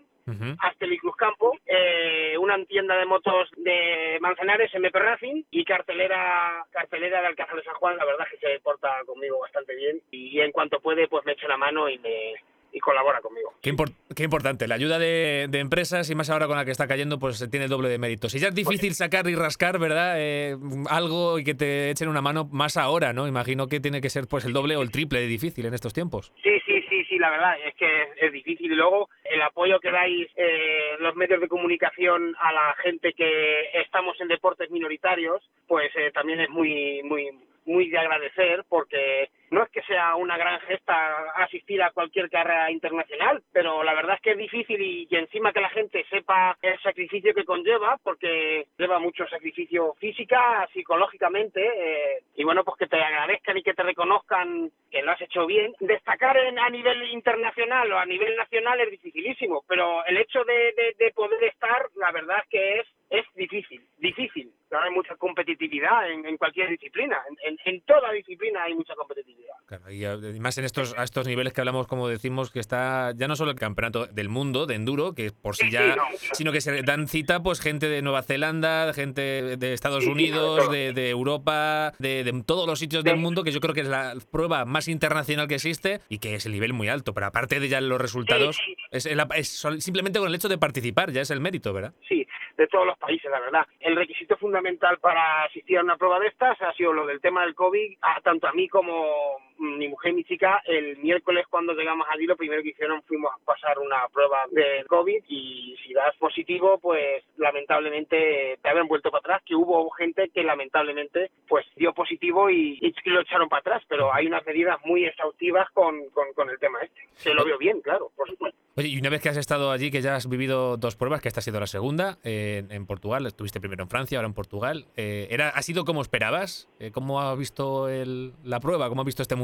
hasta el Cruz Campo, eh, una tienda de motos de Manzanares, MP Racing y cartelera cartelera de Alcázar de San Juan, la verdad es que se porta conmigo bastante bien y en cuanto puede pues me echa la mano y me y colabora conmigo. Qué, qué importante, la ayuda de, empresas y más ahora con la que está cayendo, pues tiene doble de mérito. Si ya es difícil pues sacar y rascar, ¿verdad? Eh, algo y que te echen una mano más ahora, ¿no? Imagino que tiene que ser pues el doble o el triple de difícil en estos tiempos. Sí, sí, sí, sí, la verdad es que es, difícil. Y luego el apoyo que dais eh, los medios de comunicación a la gente que estamos en deportes minoritarios, pues eh, también es muy, muy, muy de agradecer porque no es que sea una gran gesta asistir a cualquier carrera internacional, pero la verdad es que es difícil y, encima que la gente sepa el sacrificio que conlleva, porque lleva mucho sacrificio física, psicológicamente, eh, y bueno, pues que te agradezcan y que te reconozcan que lo has hecho bien. Destacar en, a nivel internacional o a nivel nacional es dificilísimo, pero el hecho de, poder estar, la verdad es que es, es difícil, difícil. Hay mucha competitividad en, cualquier disciplina, en toda disciplina hay mucha competitividad. Y además en estos, a estos niveles que hablamos, como decimos, que está ya no solo el campeonato del mundo de enduro, que por sí ya, sino que se dan cita pues gente de Nueva Zelanda, gente de Estados Unidos, de, Europa, de, todos los sitios del mundo, que yo creo que es la prueba más internacional que existe y que es el nivel muy alto. Pero aparte de ya los resultados, es, simplemente con el hecho de participar, ya es el mérito, ¿verdad? Sí, de todos los países, la verdad. El requisito fundamental para asistir a una prueba de estas ha sido lo del tema del COVID, tanto a mí como mi mujer y mi chica, el miércoles cuando llegamos allí, lo primero que hicieron fuimos a pasar una prueba de COVID y si das positivo, pues lamentablemente te habían vuelto para atrás, que hubo gente que lamentablemente pues dio positivo y, lo echaron para atrás, pero hay unas medidas muy exhaustivas con, con, el tema este. Se lo veo bien, claro, por supuesto. Oye, y una vez que has estado allí, que ya has vivido dos pruebas, que esta ha sido la segunda, en Portugal, estuviste primero en Francia, ahora en Portugal, eh, era, ¿ha sido como esperabas? Eh, ¿Cómo ha visto el, la prueba? ¿Cómo ha visto este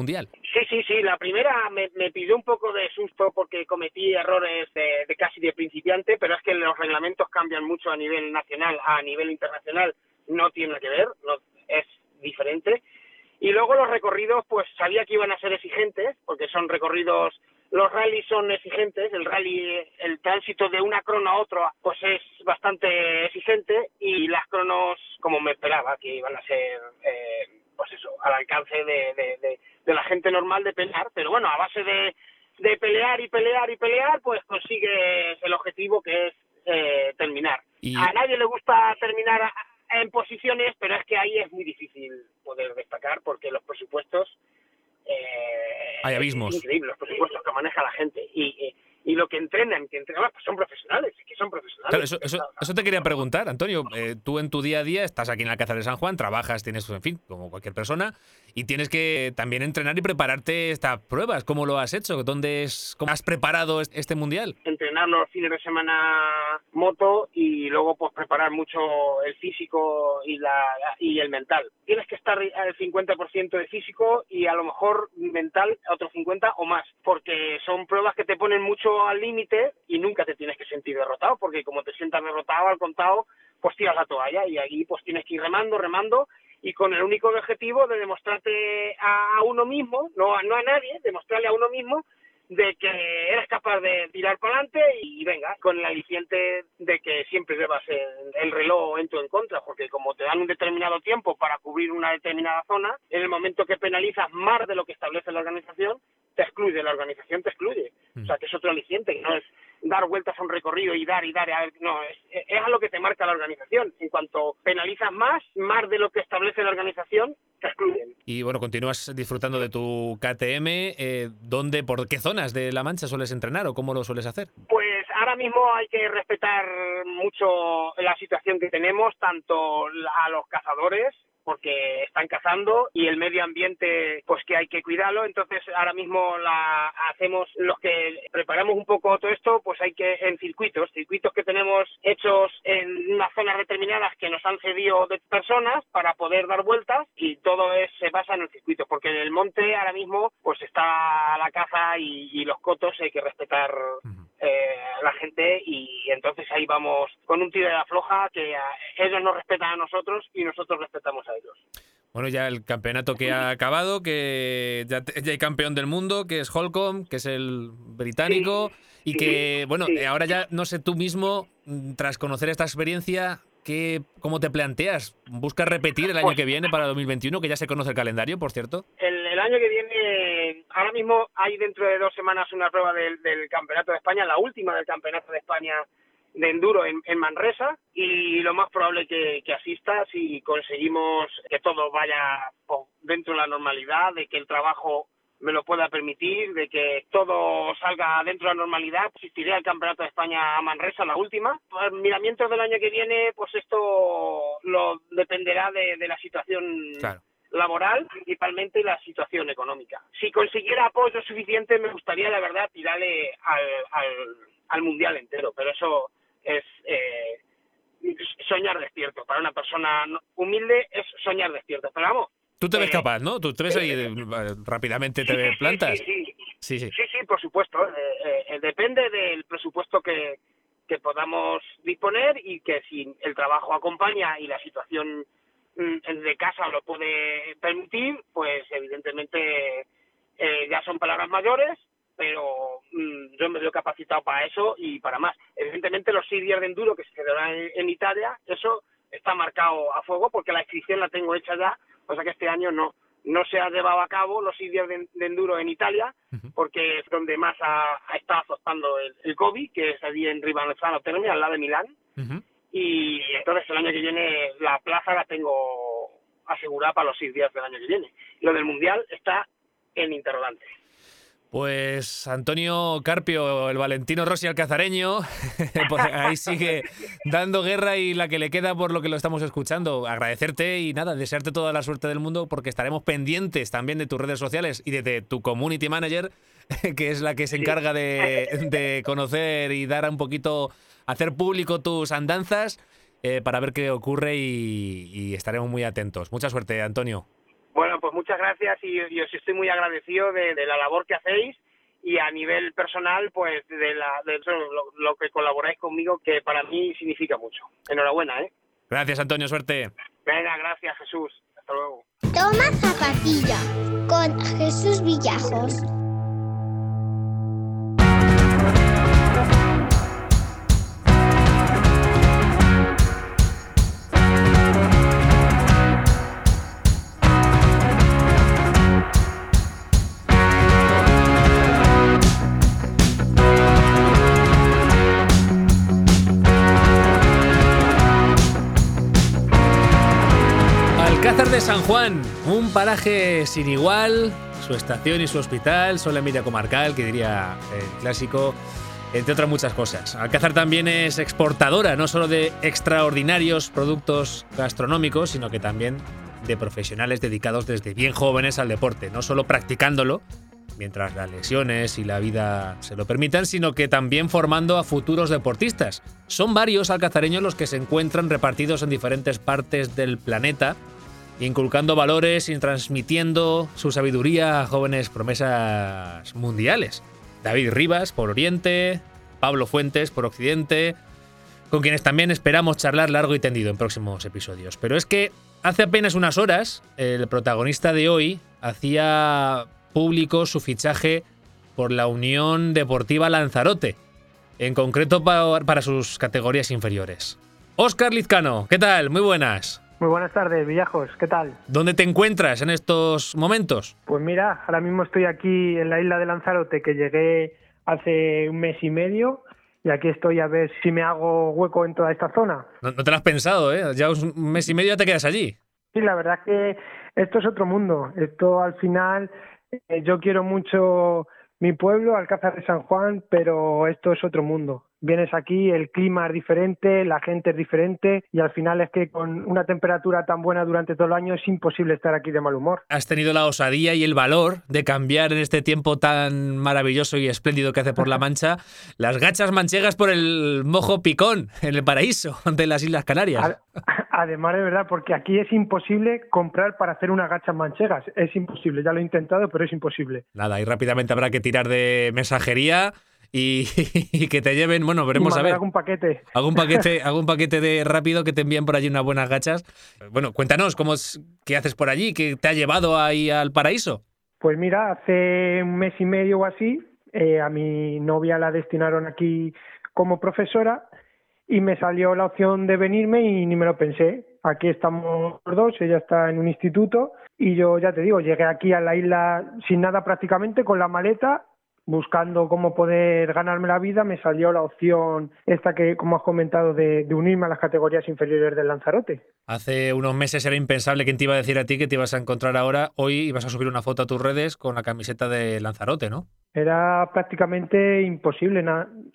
Sí, sí, sí. La primera me, pidió un poco de susto porque cometí errores de, casi de principiante, pero es que los reglamentos cambian mucho a nivel nacional, a nivel internacional no tiene que ver, no, es diferente. Y luego los recorridos, pues sabía que iban a ser exigentes, porque son recorridos los rallies son exigentes, el rally, el tránsito de una crono a otra, pues es bastante exigente y las cronos, como me esperaba, que iban a ser, eh, pues eso, al alcance de, de, la gente normal de pelear, pero bueno, a base de, de pelear y pelear y pelear, pues consigues el objetivo que es eh, terminar. A nadie le gusta terminar en posiciones, pero es que ahí es muy difícil poder destacar porque los presupuestos eh, Hay abismos. Es increíble los presupuestos que maneja la gente. Y, y, lo que entrenan, que entrenan, pues son profesionales, que son profesionales. eso, eso, te quería preguntar, Antonio. Eh, tú en tu día a día estás aquí en la Alcázar de San Juan, trabajas, tienes, en fin, como cualquier persona, y tienes que también entrenar y prepararte estas pruebas. ¿Cómo lo has hecho? ¿Dónde es, cómo has preparado este mundial? Entrenar los fines de semana moto y luego pues preparar mucho el físico y, la, y el mental. Tienes que estar al 50% de físico y a lo mejor mental otro 50 o más, porque son pruebas que te ponen mucho al límite y nunca te tienes que sentir derrotado, porque como te sientas derrotado al contado, pues tiras la toalla y ahí pues tienes que ir remando, remando y con el único objetivo de demostrarte a uno mismo, no, no a nadie, demostrarle a uno mismo de que eres capaz de tirar para adelante y venga, con el aliciente de que siempre llevas el, reloj en tu en contra, porque como te dan un determinado tiempo para cubrir una determinada zona, en el momento que penalizas más de lo que establece la organización, te excluye, la organización te excluye. O sea, que es otro aliciente, que no es dar vueltas a un recorrido y dar y dar, a ver, no, es, es a lo que te marca la organización. En cuanto penalizas más, más de lo que establece la organización, te excluyen. Y bueno, continúas disfrutando de tu KTM. Eh, ¿Dónde, por qué zonas de La Mancha sueles entrenar o cómo lo sueles hacer? Pues ahora mismo hay que respetar mucho la situación que tenemos, tanto a los cazadores porque están cazando y el medio ambiente pues que hay que cuidarlo. Entonces ahora mismo la hacemos los que preparamos un poco todo esto pues hay que en circuitos circuitos que tenemos hechos en unas zonas determinadas que nos han cedido de personas para poder dar vueltas y todo es, se basa en el circuito porque en el monte ahora mismo pues está la caza y, y los cotos hay que respetar eh, la gente y entonces ahí vamos con un tiro de la floja que ellos nos respetan a nosotros y nosotros respetamos a ellos. Bueno, ya el campeonato que ha acabado, que ya, hay campeón del mundo, que es Holcomb, que es el británico, y que, bueno, ahora ya no sé tú mismo, mm, tras conocer esta experiencia, ¿qué, ¿cómo te planteas? ¿Buscas repetir el año pues que viene para 2021, que ya se conoce el calendario, por cierto? El, el año que viene, ahora mismo hay dentro de dos semanas una prueba del, Campeonato de España, la última del Campeonato de España de enduro en, en, Manresa y lo más probable que, que asista si conseguimos que todo vaya dentro de la normalidad, de que el trabajo me lo pueda permitir, de que todo salga dentro de la normalidad, asistiré al Campeonato de España a Manresa, la última. Pues, miramientos del año que viene, pues esto lo dependerá de, de la situación claro. Laboral principalmente la situación económica. Si consiguiera apoyo suficiente, me gustaría, la verdad, tirarle al, al, al mundial entero, pero eso es eh, soñar despierto. Para una persona humilde es soñar despierto. Pero vamos. Tú te ves eh, capaz, ¿no? Tú te ves ahí eh, rápidamente, te sí, plantas. Sí sí. sí, sí, por supuesto. Eh, depende del presupuesto que, que podamos disponer y que si el trabajo acompaña y la situación de casa lo puede permitir, pues evidentemente eh, ya son palabras mayores, pero mmm, yo me veo capacitado para eso y para más. Evidentemente los seis días de enduro que se quedarán en, en, Italia, eso está marcado a fuego porque la inscripción la tengo hecha ya, o sea que este año no no se ha llevado a cabo los seis días de, de enduro en Italia, uh -huh. porque es donde más ha, ha estado afectando el, el, COVID, que es allí en Rivanzano Termini, al lado de Milán, uh -huh. Y entonces el año que viene la plaza la tengo asegurada para los seis días del año que viene. Lo del Mundial está en interrogante. Pues Antonio Carpio, el Valentino Rossi alcazareño, pues ahí sigue dando guerra y la que le queda por lo que lo estamos escuchando. Agradecerte y nada, desearte toda la suerte del mundo porque estaremos pendientes también de tus redes sociales y de, de tu community manager, que es la que se encarga de, de conocer y dar un poquito, hacer público tus andanzas eh, para ver qué ocurre y, y estaremos muy atentos. Mucha suerte, Antonio. Bueno, pues muchas gracias y, y os estoy muy agradecido de, de, la labor que hacéis y a nivel personal, pues de, la, de lo, lo, que colaboráis conmigo, que para mí significa mucho. Enhorabuena, ¿eh? Gracias, Antonio, suerte. Venga, gracias, Jesús. Hasta luego. Toma zapatilla con Jesús Villajos. San Juan, un paraje sin igual, su estación y su hospital son la envidia comarcal, que diría el clásico, entre otras muchas cosas. Alcázar también es exportadora, no solo de extraordinarios productos gastronómicos, sino que también de profesionales dedicados desde bien jóvenes al deporte, no solo practicándolo, mientras las lesiones y la vida se lo permitan, sino que también formando a futuros deportistas. Son varios alcazareños los que se encuentran repartidos en diferentes partes del planeta, inculcando valores y transmitiendo su sabiduría a jóvenes promesas mundiales. David Rivas por Oriente, Pablo Fuentes por Occidente, con quienes también esperamos charlar largo y tendido en próximos episodios. Pero es que hace apenas unas horas el protagonista de hoy hacía público su fichaje por la Unión Deportiva Lanzarote, en concreto para sus categorías inferiores. Óscar Lizcano, ¿qué tal? Muy buenas. Muy buenas tardes, Villajos, ¿qué tal? ¿Dónde te encuentras en estos momentos? Pues mira, ahora mismo estoy aquí en la isla de Lanzarote, que llegué hace un mes y medio, y aquí estoy a ver si me hago hueco en toda esta zona. No, no te lo has pensado, ¿eh? Ya un mes y medio ya te quedas allí. Sí, la verdad que esto es otro mundo. Esto al final, eh, yo quiero mucho mi pueblo, Alcázar de San Juan, pero esto es otro mundo. Vienes aquí, el clima es diferente, la gente es diferente y al final es que con una temperatura tan buena durante todo el año es imposible estar aquí de mal humor. Has tenido la osadía y el valor de cambiar en este tiempo tan maravilloso y espléndido que hace por La Mancha las gachas manchegas por el mojo picón en el paraíso de las Islas Canarias. Además, de verdad, porque aquí es imposible comprar para hacer unas gachas manchegas. Es imposible, ya lo he intentado, pero es imposible. Nada, y rápidamente habrá que tirar de mensajería y, que te lleven, bueno, veremos a ver. algún paquete. Algún paquete, algún paquete de rápido que te envíen por allí unas buenas gachas. Bueno, cuéntanos, ¿cómo es, ¿qué haces por allí? ¿Qué te ha llevado ahí al paraíso? Pues mira, hace un mes y medio o así, eh, a mi novia la destinaron aquí como profesora y me salió la opción de venirme y ni me lo pensé. Aquí estamos los dos, ella está en un instituto y yo ya te digo, llegué aquí a la isla sin nada prácticamente, con la maleta buscando cómo poder ganarme la vida, me salió la opción esta que, como has comentado, de, unirme a las categorías inferiores del Lanzarote. Hace unos meses era impensable quién te iba a decir a ti que te ibas a encontrar ahora. Hoy ibas a subir una foto a tus redes con la camiseta de Lanzarote, ¿no? Era prácticamente imposible,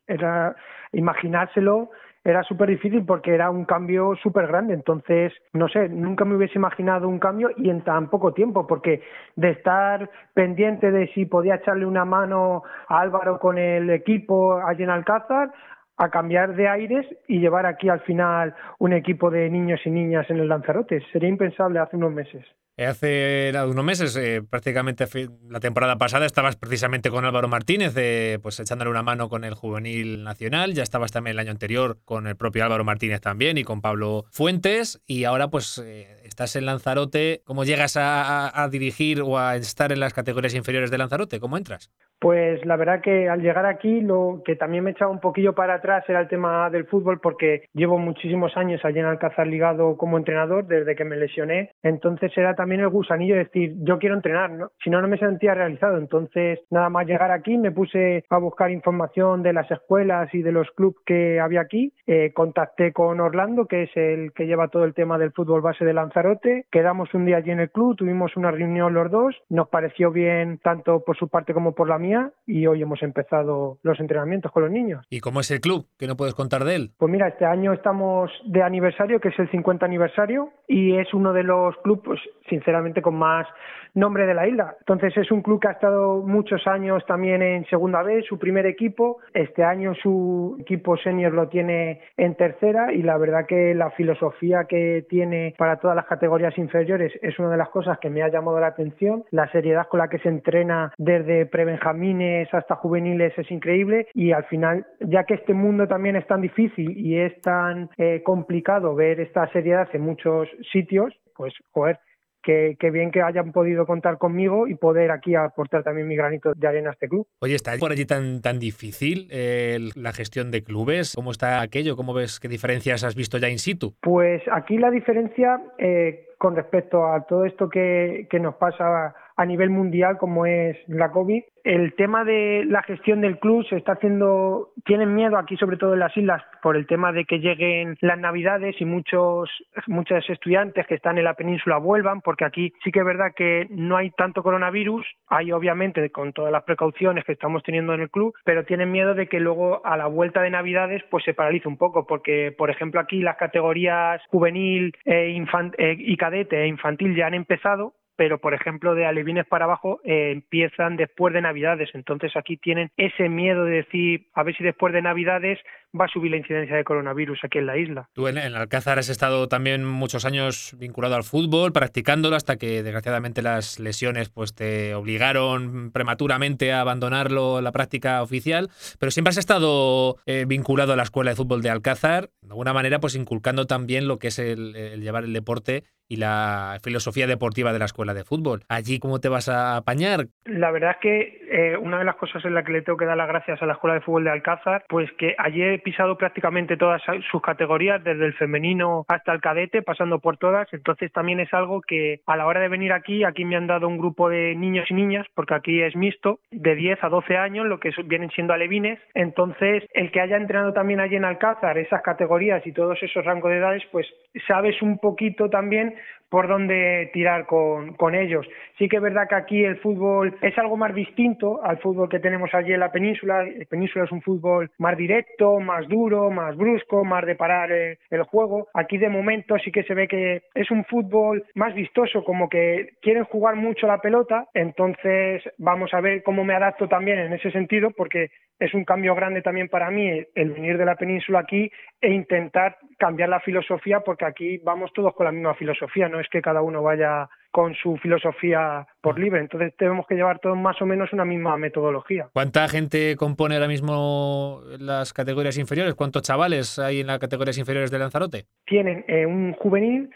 era imaginárselo era súper difícil porque era un cambio súper grande. Entonces, no sé, nunca me hubiese imaginado un cambio y en tan poco tiempo, porque de estar pendiente de si podía echarle una mano a Álvaro con el equipo allí en Alcázar, a cambiar de aires y llevar aquí al final un equipo de niños y niñas en el Lanzarote. Sería impensable hace unos meses. Hace unos meses, eh, prácticamente la temporada pasada, estabas precisamente con Álvaro Martínez, pues echándole una mano con el juvenil nacional. Ya estabas también el año anterior con el propio Álvaro Martínez también y con Pablo Fuentes. Y ahora, pues, eh, estás en Lanzarote. ¿Cómo llegas a, dirigir o a estar en las categorías inferiores de Lanzarote? ¿Cómo entras? Pues la verdad que al llegar aquí, lo que también me echaba un poquillo para atrás era el tema del fútbol, porque llevo muchísimos años allí en Alcázar ligado como entrenador desde que me lesioné. Entonces era también el gusanillo de decir, yo quiero entrenar, ¿no? Si no, no me sentía realizado. Entonces, nada más llegar aquí, me puse a buscar información de las escuelas y de los clubes que había aquí. Eh, contacté con Orlando, que es el que lleva todo el tema del fútbol base de Lanzarote. Quedamos un día allí en el club, tuvimos una reunión los dos. Nos pareció bien tanto por su parte como por la mía y hoy hemos empezado los entrenamientos con los niños. ¿Y cómo es el club? ¿Qué no puedes contar de él? Pues mira, este año estamos de aniversario, que es el 50 aniversario, y es uno de los clubes, pues, sinceramente, con más nombre de la isla. Entonces es un club que ha estado muchos años también en segunda vez, su primer equipo. Este año su equipo senior lo tiene en tercera y la verdad que la filosofía que tiene para todas las categorías inferiores es una de las cosas que me ha llamado la atención. La seriedad con la que se entrena desde prebenjamines hasta juveniles es increíble y al final, ya que este mundo también es tan difícil y es tan eh, complicado ver esta seriedad en muchos sitios, pues, joder, que, bien que hayan podido contar conmigo y poder aquí aportar también mi granito de arena a este club. Oye, ¿está por allí tan, tan difícil eh, la gestión de clubes? ¿Cómo está aquello? ¿Cómo ves qué diferencias has visto ya in situ? Pues aquí la diferencia eh, con respecto a todo esto que, que nos pasa a nivel mundial como es la COVID. El tema de la gestión del club se está haciendo, tienen miedo aquí sobre todo en las islas por el tema de que lleguen las navidades y muchos, muchos estudiantes que están en la península vuelvan, porque aquí sí que es verdad que no hay tanto coronavirus, hay obviamente con todas las precauciones que estamos teniendo en el club, pero tienen miedo de que luego a la vuelta de navidades pues se paralice un poco, porque por ejemplo aquí las categorías juvenil e eh, y cadete e infantil ya han empezado, pero por ejemplo de alevines para abajo eh, empiezan después de Navidades. Entonces aquí tienen ese miedo de decir, a ver si después de Navidades va a subir la incidencia de coronavirus aquí en la isla. Tú en, Alcázar has estado también muchos años vinculado al fútbol, practicándolo hasta que desgraciadamente las lesiones pues te obligaron prematuramente a abandonarlo la práctica oficial, pero siempre has estado eh, vinculado a la escuela de fútbol de Alcázar, de alguna manera pues inculcando también lo que es el, el llevar el deporte y la filosofía deportiva de la escuela de fútbol. ¿Allí cómo te vas a apañar? La verdad es que eh, una de las cosas en las que le tengo que dar las gracias a la escuela de fútbol de Alcázar, pues que he pisado prácticamente todas sus categorías, desde el femenino hasta el cadete, pasando por todas. Entonces también es algo que a la hora de venir aquí, aquí me han dado un grupo de niños y niñas, porque aquí es mixto, de 10 a 12 años, lo que vienen siendo alevines. Entonces, el que haya entrenado también allí en Alcázar esas categorías y todos esos rangos de edades, pues sabes un poquito también por dónde tirar con, con, ellos. Sí que es verdad que aquí el fútbol es algo más distinto al fútbol que tenemos allí en la península. La península es un fútbol más directo, más duro, más brusco, más de parar el, juego. Aquí de momento sí que se ve que es un fútbol más vistoso, como que quieren jugar mucho la pelota. Entonces vamos a ver cómo me adapto también en ese sentido, porque es un cambio grande también para mí el venir de la península aquí e intentar cambiar la filosofía, porque aquí vamos todos con la misma filosofía, es que cada uno vaya con su filosofía por libre. Entonces tenemos que llevar todos más o menos una misma metodología. ¿Cuánta gente compone ahora mismo las categorías inferiores? ¿Cuántos chavales hay en las categorías inferiores de Lanzarote? Tienen eh, un juvenil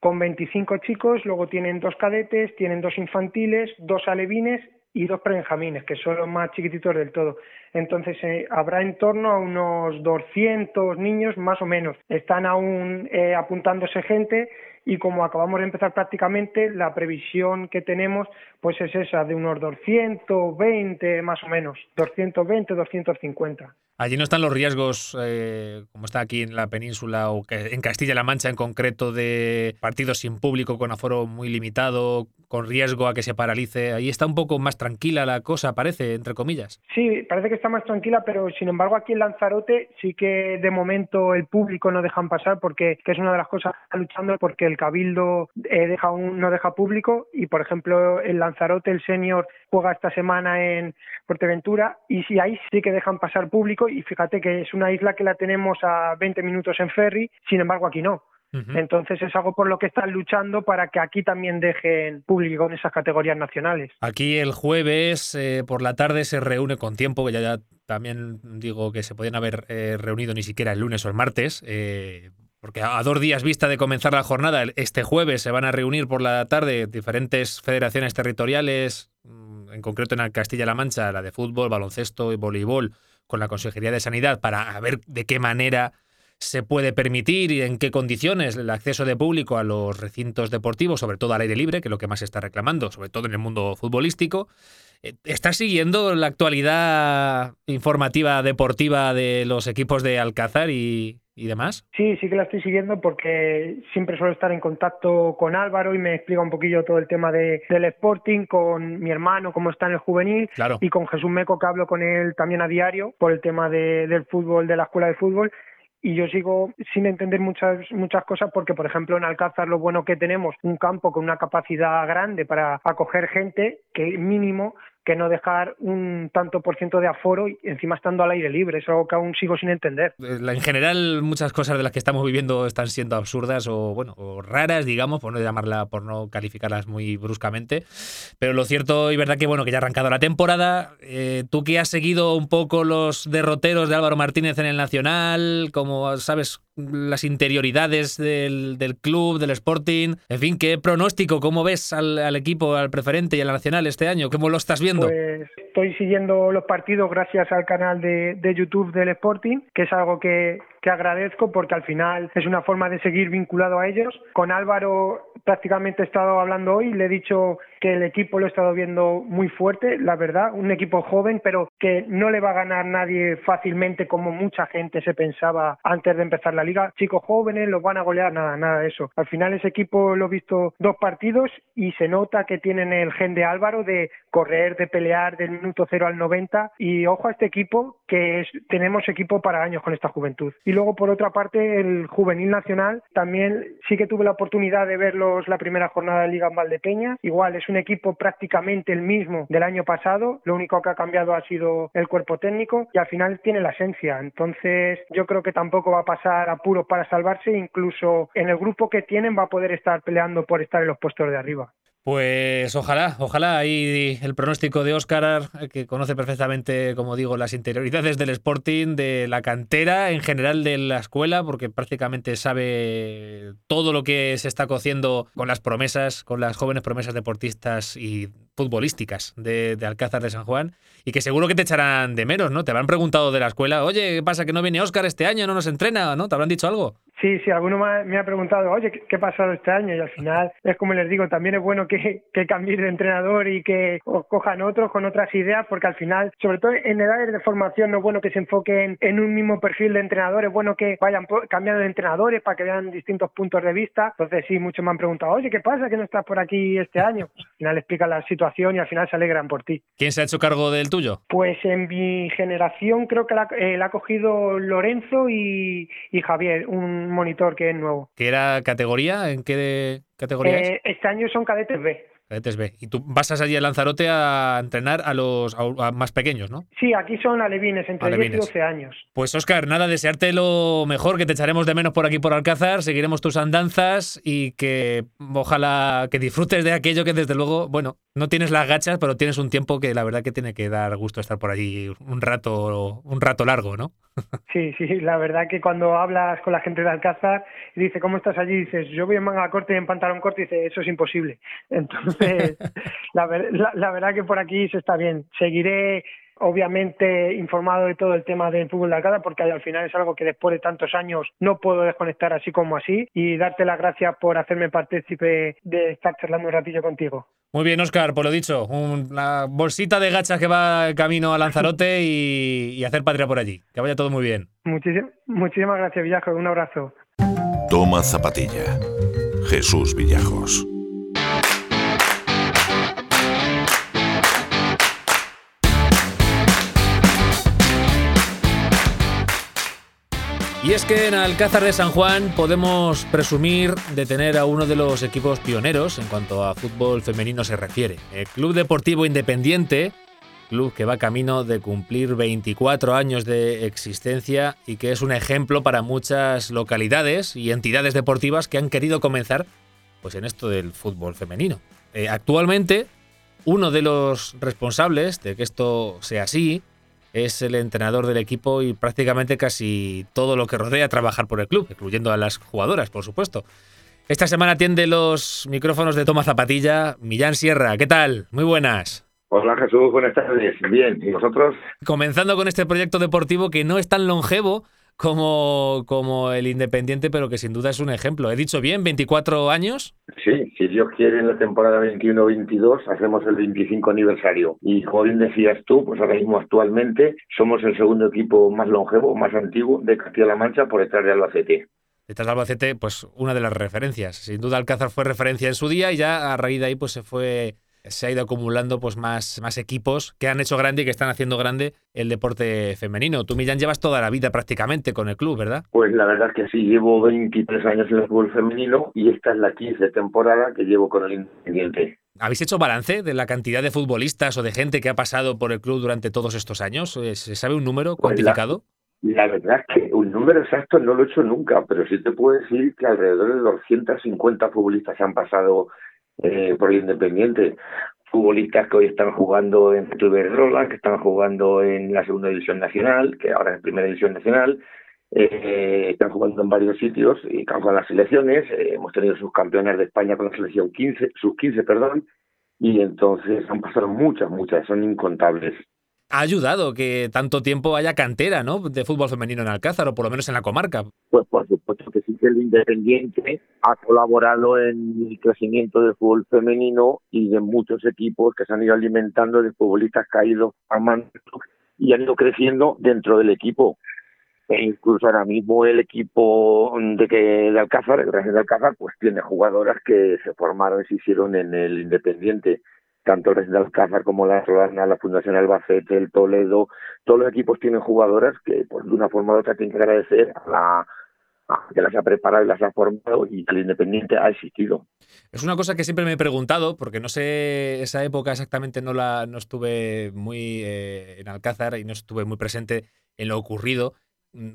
con 25 chicos, luego tienen dos cadetes, tienen dos infantiles, dos alevines y dos prebenjamines, que son los más chiquititos del todo. Entonces eh, habrá en torno a unos 200 niños más o menos. Están aún eh, apuntándose gente y como acabamos de empezar prácticamente, la previsión que tenemos pues es esa de unos 220 más o menos, 220, 250. Allí no están los riesgos, eh, como está aquí en la península o en Castilla-La Mancha en concreto, de partidos sin público, con aforo muy limitado, con riesgo a que se paralice. Ahí está un poco más tranquila la cosa, parece, entre comillas. Sí, parece que está más tranquila, pero sin embargo aquí en Lanzarote sí que de momento el público no dejan pasar porque que es una de las cosas que luchando porque el cabildo eh, deja un, no deja público y por ejemplo en Lanzarote el senior juega esta semana en Fuerteventura y sí ahí sí que dejan pasar público y fíjate que es una isla que la tenemos a 20 minutos en ferry, sin embargo aquí no. Entonces es algo por lo que están luchando para que aquí también dejen público en esas categorías nacionales. Aquí el jueves eh, por la tarde se reúne con tiempo, que ya, ya también digo que se podían haber eh, reunido ni siquiera el lunes o el martes, eh, porque a dos días vista de comenzar la jornada, este jueves se van a reunir por la tarde diferentes federaciones territoriales, mm, en concreto en Castilla-La Mancha, la de fútbol, baloncesto y voleibol, con la Consejería de Sanidad, para ver de qué manera se puede permitir y en qué condiciones el acceso de público a los recintos deportivos, sobre todo al aire libre, que es lo que más se está reclamando, sobre todo en el mundo futbolístico. Eh, ¿Estás siguiendo la actualidad informativa deportiva de los equipos de Alcázar y, y demás? Sí, sí que la estoy siguiendo porque siempre suelo estar en contacto con Álvaro y me explica un poquillo todo el tema de, del Sporting, con mi hermano, cómo está en el juvenil, Claro. y con Jesús Meco, que hablo con él también a diario por el tema de- del fútbol, de la escuela de fútbol. Y yo sigo sin entender muchas muchas cosas porque, por ejemplo, en Alcázar lo bueno que tenemos un campo con una capacidad grande para acoger gente que mínimo que no dejar un tanto por ciento de aforo y encima estando al aire libre. Es algo que aún sigo sin entender. Eh, En general, muchas cosas de las que estamos viviendo están siendo absurdas o bueno, o raras, digamos, por no llamarla, por no calificarlas muy bruscamente. Pero lo cierto y verdad que bueno, que ya ha arrancado la temporada. eh, tú que has seguido un poco los derroteros de Álvaro Martínez en el Nacional, como sabes las interioridades del, del club, del Sporting, en fin, qué pronóstico, cómo ves al, al equipo, al preferente y a la Nacional este año, cómo lo estás viendo. Pues estoy siguiendo los partidos gracias al canal de, de YouTube del Sporting, que es algo que, que agradezco porque al final es una forma de seguir vinculado a ellos. Con Álvaro prácticamente he estado hablando hoy, le he dicho que el equipo lo he estado viendo muy fuerte, la verdad, un equipo joven, pero que no le va a ganar nadie fácilmente como mucha gente se pensaba antes de empezar la liga. Chicos jóvenes los van a golear, nada, nada de eso. Al final ese equipo lo he visto dos partidos y se nota que tienen el gen de Álvaro de correr, de pelear del minuto cero al 90 y ojo a este equipo que es, tenemos equipo para años con esta juventud. Luego por otra parte el juvenil nacional también sí que tuve la oportunidad de verlos la primera jornada de Liga en Valdepeña. Igual es un equipo prácticamente el mismo del año pasado, lo único que ha cambiado ha sido el cuerpo técnico y al final tiene la esencia. Entonces yo creo que tampoco va a pasar apuros para salvarse, incluso en el grupo que tienen va a poder estar peleando por estar en los puestos de arriba. Pues ojalá, ojalá ahí el pronóstico de Óscar, que conoce perfectamente, como digo, las interioridades del Sporting, de la cantera, en general de la escuela, porque prácticamente sabe todo lo que se está cociendo con las promesas, con las jóvenes promesas deportistas y futbolísticas de, de Alcázar de San Juan, y que seguro que te echarán de menos, ¿no? Te habrán preguntado de la escuela, oye, ¿qué pasa que no viene Óscar este año, no nos entrena, ¿no? ¿Te habrán dicho algo? Sí, sí, alguno me ha preguntado, oye, ¿qué ha pasado este año? Y al final es como les digo, también es bueno que, que cambiéis de entrenador y que os cojan otros con otras ideas, porque al final, sobre todo en edades de formación, no es bueno que se enfoquen en un mismo perfil de entrenador, es bueno que vayan cambiando de entrenadores para que vean distintos puntos de vista. Entonces sí, muchos me han preguntado, oye, ¿qué pasa que no estás por aquí este año? Al final explica la situación y al final se alegran por ti. ¿Quién se ha hecho cargo del tuyo? Pues en mi generación creo que la, eh, ha cogido Lorenzo y, Javier, un monitor que es nuevo. ¿Qué era categoría? ¿En qué categoría eh, Este año son cadetes B. Y tú vas allí a Lanzarote a entrenar a los más pequeños, ¿no? Sí, aquí son alevines, entre alevines. 10 y 12 años. Pues Oscar, nada, desearte lo mejor, que te echaremos de menos por aquí por Alcázar, seguiremos tus andanzas y que ojalá que disfrutes de aquello que desde luego, bueno, no tienes las gachas, pero tienes un tiempo que la verdad que tiene que dar gusto estar por allí un rato, un rato largo, ¿no? Sí, sí, la verdad que cuando hablas con la gente de Alcázar y dice, ¿cómo estás allí? dices, yo voy en manga corta y en pantalón corto y dice, eso es imposible. Entonces, la, la, verdad que por aquí se está bien. Seguiré obviamente informado de todo el tema del fútbol de Alcázar porque al final es algo que después de tantos años no puedo desconectar así como así y darte las gracias por hacerme partícipe de estar charlando un ratillo contigo. Muy bien, Oscar, por lo dicho, una bolsita de gachas que va camino a Lanzarote y, hacer patria por allí. Que vaya todo muy bien. muchísimas gracias, Villajos. Un abrazo. Toma zapatilla. Jesús Villajos. Y es que en Alcázar de San Juan podemos presumir de tener a uno de los equipos pioneros en cuanto a fútbol femenino se refiere. El Club Deportivo Independiente, club que va camino de cumplir 24 años de existencia y que es un ejemplo para muchas localidades y entidades deportivas que han querido comenzar pues en esto del fútbol femenino. Eh, actualmente, uno de los responsables de que esto sea así es el entrenador del equipo y prácticamente casi todo lo que rodea trabajar por el club, incluyendo a las jugadoras, por supuesto. Esta semana atiende los micrófonos de Toma Zapatilla Millán Sierra. ¿Qué tal? Muy buenas. Hola Jesús, buenas tardes. Bien, ¿y vosotros? Comenzando con este proyecto deportivo que no es tan longevo, como, como el Independiente, pero que sin duda es un ejemplo. ¿He dicho bien? ¿24 años? Sí, si Dios quiere, en la temporada 21-22 hacemos el 25 aniversario. Y como bien decías tú, pues ahora mismo actualmente somos el segundo equipo más longevo, más antiguo de Castilla-La Mancha por detrás de Albacete. Detrás de Albacete, pues una de las referencias. Sin duda Alcázar fue referencia en su día y ya a raíz de ahí pues se fue se ha ido acumulando pues más, más equipos que han hecho grande y que están haciendo grande el deporte femenino. Tú, Millán, llevas toda la vida prácticamente con el club, ¿verdad? Pues la verdad es que sí, llevo 23 años en el fútbol femenino y esta es la 15 temporada que llevo con el Independiente. ¿Habéis hecho balance de la cantidad de futbolistas o de gente que ha pasado por el club durante todos estos años? Eh, ¿Se sabe un número pues cuantificado? la, verdad es que un número exacto no lo he hecho nunca, pero sí te puedo decir que alrededor de 250 futbolistas han pasado eh, por el Independiente. Futbolistas que hoy están jugando en Rola, que están jugando en la segunda división nacional, que ahora es primera división nacional, eh, están jugando en varios sitios y con las selecciones. Eh, hemos tenido sus campeones de España con la selección 15, sus 15, perdón, y entonces han pasado muchas, muchas, son incontables ha ayudado que tanto tiempo haya cantera ¿no? de fútbol femenino en Alcázar, o por lo menos en la comarca. Pues por supuesto que sí que el Independiente ha colaborado en el crecimiento del fútbol femenino y de muchos equipos que se han ido alimentando de futbolistas caídos a mano y han ido creciendo dentro del equipo. E incluso ahora mismo el equipo de que de Alcázar, el Real de Alcázar, pues tiene jugadoras que se formaron y se hicieron en el Independiente tanto el Resident Alcázar como la Solana, la Fundación Albacete, el Toledo, todos los equipos tienen jugadoras que pues de una forma u otra tienen que agradecer a la que las ha preparado y las ha formado y el Independiente ha existido. Es una cosa que siempre me he preguntado, porque no sé, esa época exactamente no la no estuve muy eh, en Alcázar y no estuve muy presente en lo ocurrido.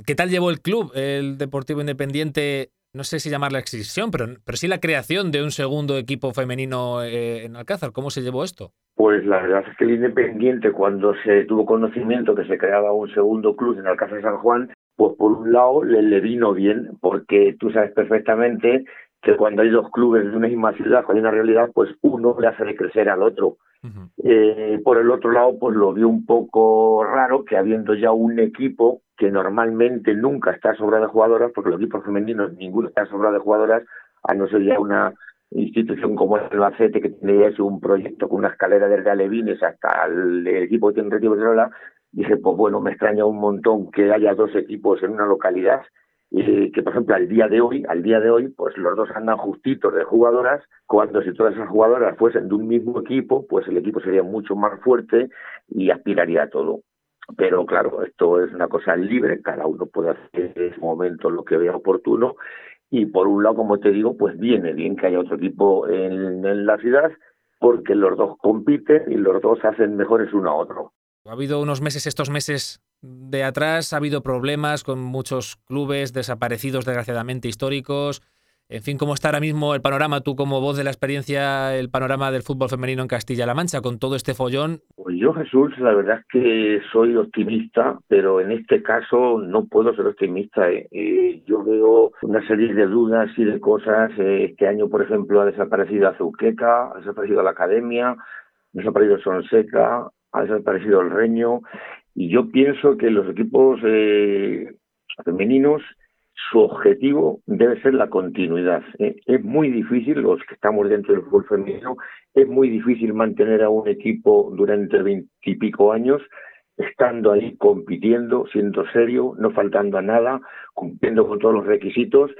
¿Qué tal llevó el club, el Deportivo Independiente, no sé si llamar la extinción, pero, pero sí la creación de un segundo equipo femenino eh, en Alcázar. ¿Cómo se llevó esto? Pues la verdad es que el Independiente, cuando se tuvo conocimiento que se creaba un segundo club en Alcázar San Juan, pues por un lado le, le vino bien, porque tú sabes perfectamente que cuando hay dos clubes de una misma ciudad, hay una realidad, pues uno le hace crecer al otro. Eh, por el otro lado, pues lo vio un poco raro que habiendo ya un equipo que normalmente nunca está sobrado de jugadoras, porque los equipos femeninos ninguno está sobrado de jugadoras, a no ser ya una institución como el Albacete, que tiene ya un proyecto con una escalera desde Alevines hasta el, equipo que tiene Retiro dije, pues bueno, me extraña un montón que haya dos equipos en una localidad, y que por ejemplo al día de hoy, al día de hoy, pues los dos andan justitos de jugadoras, cuando si todas esas jugadoras fuesen de un mismo equipo, pues el equipo sería mucho más fuerte y aspiraría a todo. Pero claro, esto es una cosa libre, cada uno puede hacer en ese momento lo que vea oportuno y por un lado, como te digo, pues viene bien que haya otro equipo en, en la ciudad porque los dos compiten y los dos hacen mejores uno a otro. Ha habido unos meses, estos meses de atrás, ha habido problemas con muchos clubes desaparecidos, desgraciadamente históricos. En fin, ¿cómo está ahora mismo el panorama, tú como voz de la experiencia, el panorama del fútbol femenino en Castilla-La Mancha, con todo este follón? Pues yo, Jesús, la verdad es que soy optimista, pero en este caso no puedo ser optimista. ¿eh? Yo veo una serie de dudas y de cosas. Eh, este año, por ejemplo, ha desaparecido Azuqueca, ha desaparecido la Academia, ha desaparecido Sonseca, ha desaparecido el Reño, y yo pienso que los equipos femeninos su objetivo debe ser la continuidad. ¿eh? Es muy difícil, los que estamos dentro del fútbol femenino, es muy difícil mantener a un equipo durante veintipico años estando ahí compitiendo, siendo serio, no faltando a nada, cumpliendo con todos los requisitos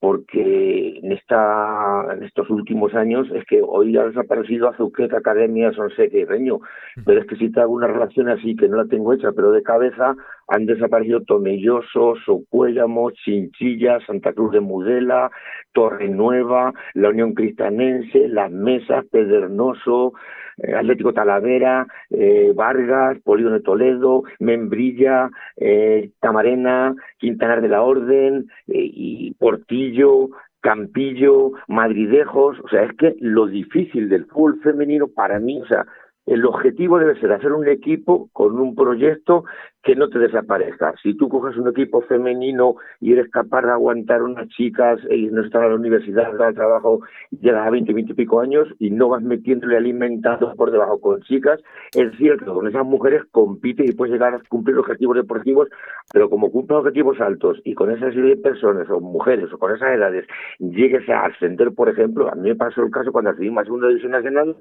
porque en esta en estos últimos años es que hoy ha desaparecido Azuqueta, Academia, Sonseca y Reño, pero es que si te hago una relación así que no la tengo hecha, pero de cabeza han desaparecido Tomelloso, Socuéllamo, Chinchilla, Santa Cruz de Mudela, Torre Nueva, la Unión Cristanense, Las Mesas, Pedernoso, Atlético Talavera, eh, Vargas, Polígono de Toledo, Membrilla, eh, Tamarena, Quintanar de la Orden y Portillo, Campillo, Madridejos, o sea, es que lo difícil del fútbol femenino para mí, o sea, el objetivo debe ser hacer un equipo con un proyecto que no te desaparezca. Si tú coges un equipo femenino y eres capaz de aguantar unas chicas y no están a la universidad, al trabajo, llegas a 20, 20 y pico años y no vas metiéndole alimentando por debajo con chicas, es cierto con esas mujeres compites y puedes llegar a cumplir objetivos deportivos, pero como cumples objetivos altos y con esa serie de personas o mujeres o con esas edades llegues a ascender, por ejemplo, a mí me pasó el caso cuando ascendimos a segunda división nacional,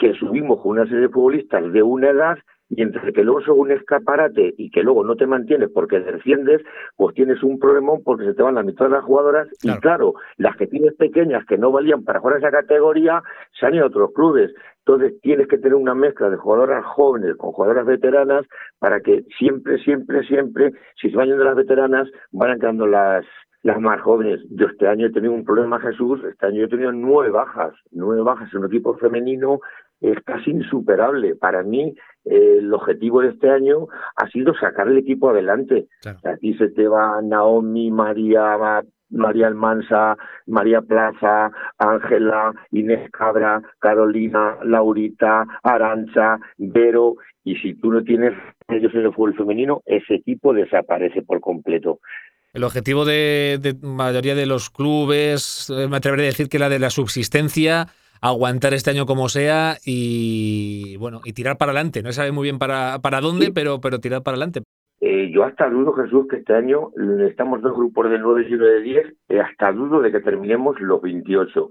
que subimos con una serie de futbolistas de una edad y entre que luego son un escaparate y que luego no te mantienes porque desciendes, pues tienes un problemón porque se te van la mitad de las jugadoras y claro, las que tienes pequeñas que no valían para jugar esa categoría se han ido a otros clubes. Entonces tienes que tener una mezcla de jugadoras jóvenes con jugadoras veteranas para que siempre, siempre, siempre, si se van yendo las veteranas, van quedando las, las más jóvenes. Yo este año he tenido un problema, Jesús, este año he tenido nueve bajas, nueve bajas en un equipo femenino es casi insuperable. Para mí, eh, el objetivo de este año ha sido sacar el equipo adelante. Aquí se te va Naomi, María, María Almansa, María Plaza, Ángela, Inés Cabra, Carolina, Laurita, Arancha, Vero, y si tú no tienes ellos en el fútbol femenino, ese equipo desaparece por completo. El objetivo de, de mayoría de los clubes, eh, me atreveré a decir que la de la subsistencia, aguantar este año como sea y bueno, y tirar para adelante. No sabe muy bien para, para dónde, pero, pero tirar para adelante. Eh, yo hasta dudo, Jesús, que este año estamos dos grupos de nueve y uno de diez, eh, hasta dudo de que terminemos los 28.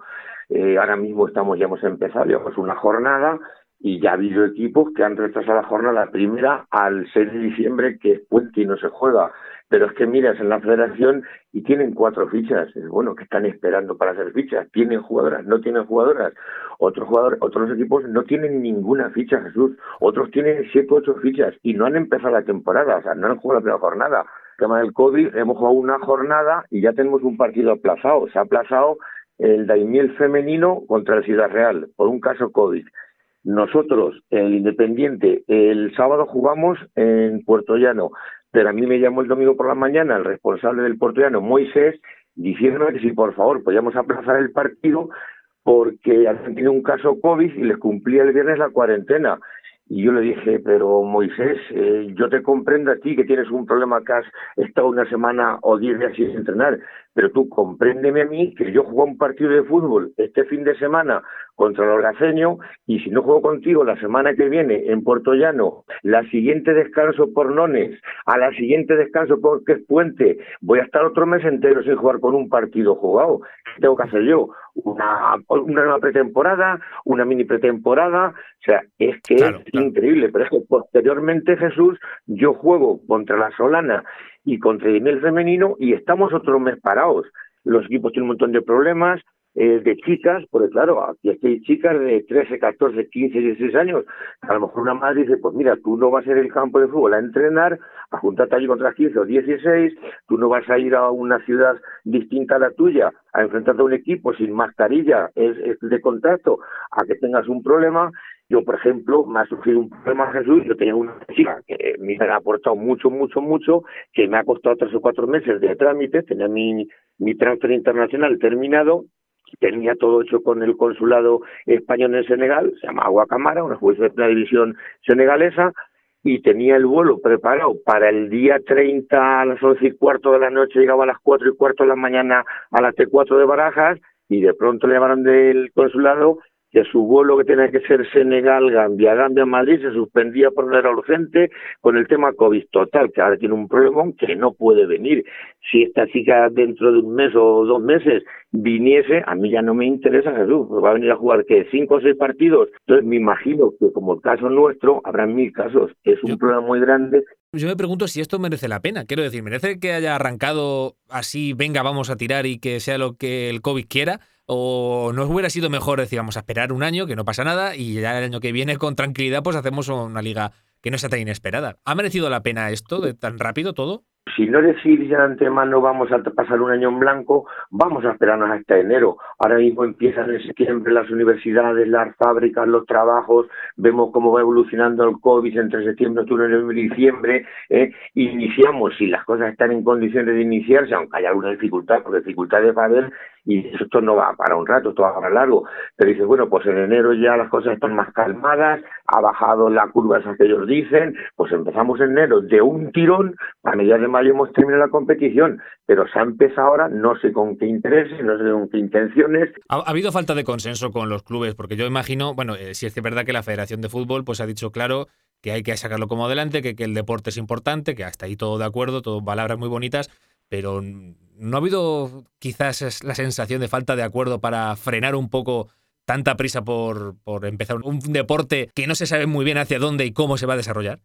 Eh, ahora mismo estamos, ya hemos empezado, llevamos una jornada y ya ha habido equipos que han retrasado la jornada primera al 6 de diciembre, que es puente y no se juega. Pero es que miras en la federación y tienen cuatro fichas. Bueno que están esperando para hacer fichas. Tienen jugadoras, no tienen jugadoras. Otros jugadores, otros equipos no tienen ninguna ficha, Jesús. Otros tienen siete ocho fichas y no han empezado la temporada, o sea, no han jugado la primera jornada. El tema del COVID, hemos jugado una jornada y ya tenemos un partido aplazado. Se ha aplazado el Daimiel femenino contra el Ciudad Real por un caso COVID. Nosotros, el Independiente, el sábado jugamos en Puerto Llano pero a mí me llamó el domingo por la mañana el responsable del portugués, Moisés, diciéndome que si por favor podíamos aplazar el partido porque habían tenido un caso COVID y les cumplía el viernes la cuarentena. Y yo le dije, pero Moisés, eh, yo te comprendo a ti que tienes un problema que has estado una semana o diez días sin entrenar, pero tú compréndeme a mí que yo jugué un partido de fútbol este fin de semana contra el Orgaceño y si no juego contigo la semana que viene en Puerto Llano, la siguiente descanso por Nones, a la siguiente descanso porque es puente, voy a estar otro mes entero sin jugar con un partido jugado. ¿Qué tengo que hacer yo? Una, una pretemporada, una mini pretemporada, o sea, es que es increíble, pero es que posteriormente Jesús, yo juego contra la Solana y contra el femenino y estamos otro mes parados. Los equipos tienen un montón de problemas, eh, de chicas, porque claro, aquí hay chicas de 13, 14, 15, 16 años. A lo mejor una madre dice, pues mira, tú no vas a ir al campo de fútbol a entrenar, a juntarte allí contra 15 o 16, tú no vas a ir a una ciudad distinta a la tuya, a enfrentarte a un equipo sin mascarilla, es, es de contacto, a que tengas un problema. Yo, por ejemplo, me ha surgido un problema, Jesús, yo tenía una chica que me ha aportado mucho, mucho, mucho, que me ha costado tres o cuatro meses de trámite, tenía mi, mi transfer internacional terminado, tenía todo hecho con el consulado español en Senegal, se llama Guacamara, una juez de la división senegalesa, y tenía el vuelo preparado para el día 30 a las 11 y cuarto de la noche, llegaba a las 4 y cuarto de la mañana a la T4 de Barajas, y de pronto le llamaron del consulado que su vuelo que tenía que ser Senegal-Gambia, Gambia-Madrid, se suspendía por una era urgente con el tema COVID total, que ahora tiene un problema que no puede venir. Si esta chica dentro de un mes o dos meses viniese, a mí ya no me interesa Jesús, va a venir a jugar que cinco o seis partidos. Entonces me imagino que como el caso nuestro, habrá mil casos. Es un problema muy grande. Yo me pregunto si esto merece la pena. Quiero decir, ¿merece que haya arrancado así, venga, vamos a tirar y que sea lo que el COVID quiera? ¿O no hubiera sido mejor, decir, vamos a esperar un año, que no pasa nada, y ya el año que viene con tranquilidad pues hacemos una liga que no sea tan inesperada? ¿Ha merecido la pena esto de tan rápido todo? Si no decir ya de antemano vamos a pasar un año en blanco, vamos a esperarnos hasta enero. Ahora mismo empiezan en septiembre las universidades, las fábricas, los trabajos, vemos cómo va evolucionando el COVID entre septiembre, octubre, noviembre diciembre. ¿eh? Iniciamos, si las cosas están en condiciones de iniciarse, aunque haya alguna dificultad, porque dificultades va a haber, y esto no va para un rato, esto va para largo. Pero dice, bueno, pues en enero ya las cosas están más calmadas, ha bajado la curva esa que ellos dicen, pues empezamos en enero de un tirón, a mediados de mayo hemos terminado la competición, pero empezado ahora, no sé con qué intereses, no sé con qué intenciones. Ha, habido falta de consenso con los clubes, porque yo imagino, bueno, eh, si es verdad que la Federación de Fútbol pues ha dicho claro que hay que sacarlo como adelante, que, que el deporte es importante, que hasta ahí todo de acuerdo, todo palabras muy bonitas, pero ¿no ha habido quizás la sensación de falta de acuerdo para frenar un poco tanta prisa por empezar un deporte que no se sabe muy bien hacia dónde y cómo se va a desarrollar?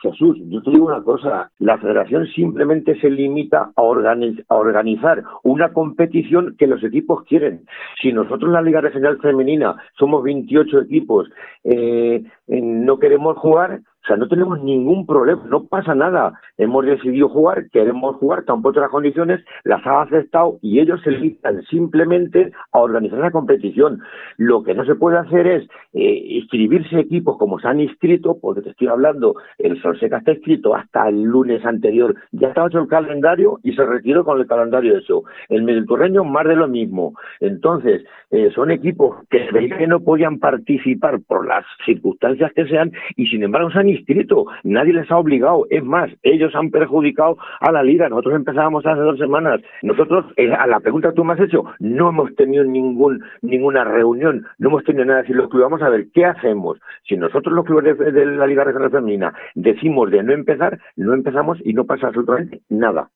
Jesús, yo te digo una cosa, la federación simplemente se limita a, organizar una competición que los equipos quieren. Si nosotros la Liga Regional Femenina somos 28 equipos, eh, no queremos jugar, sea, no tenemos ningún problema, no pasa nada. Hemos decidido jugar, queremos jugar, tampoco las condiciones, las ha aceptado y ellos se limitan simplemente a organizar la competición. Lo que no se puede hacer es eh, inscribirse equipos como se han inscrito, porque te estoy hablando, el Solseca está inscrito hasta el lunes anterior, ya estaba hecho el calendario y se retiró con el calendario eso. El Mediterráneo más de lo mismo. Entonces, eh, son equipos que que no podían participar por las circunstancias que sean y sin embargo se han inscrito, nadie les ha obligado, es más, ellos han perjudicado a la liga, nosotros empezábamos hace dos semanas, nosotros, eh, a la pregunta que tú me has hecho, no hemos tenido ningún, ninguna reunión, no hemos tenido nada, si los clubes, vamos a ver, ¿qué hacemos? Si nosotros los clubes de, la Liga Regional Femenina decimos de no empezar, no empezamos y no pasa absolutamente nada.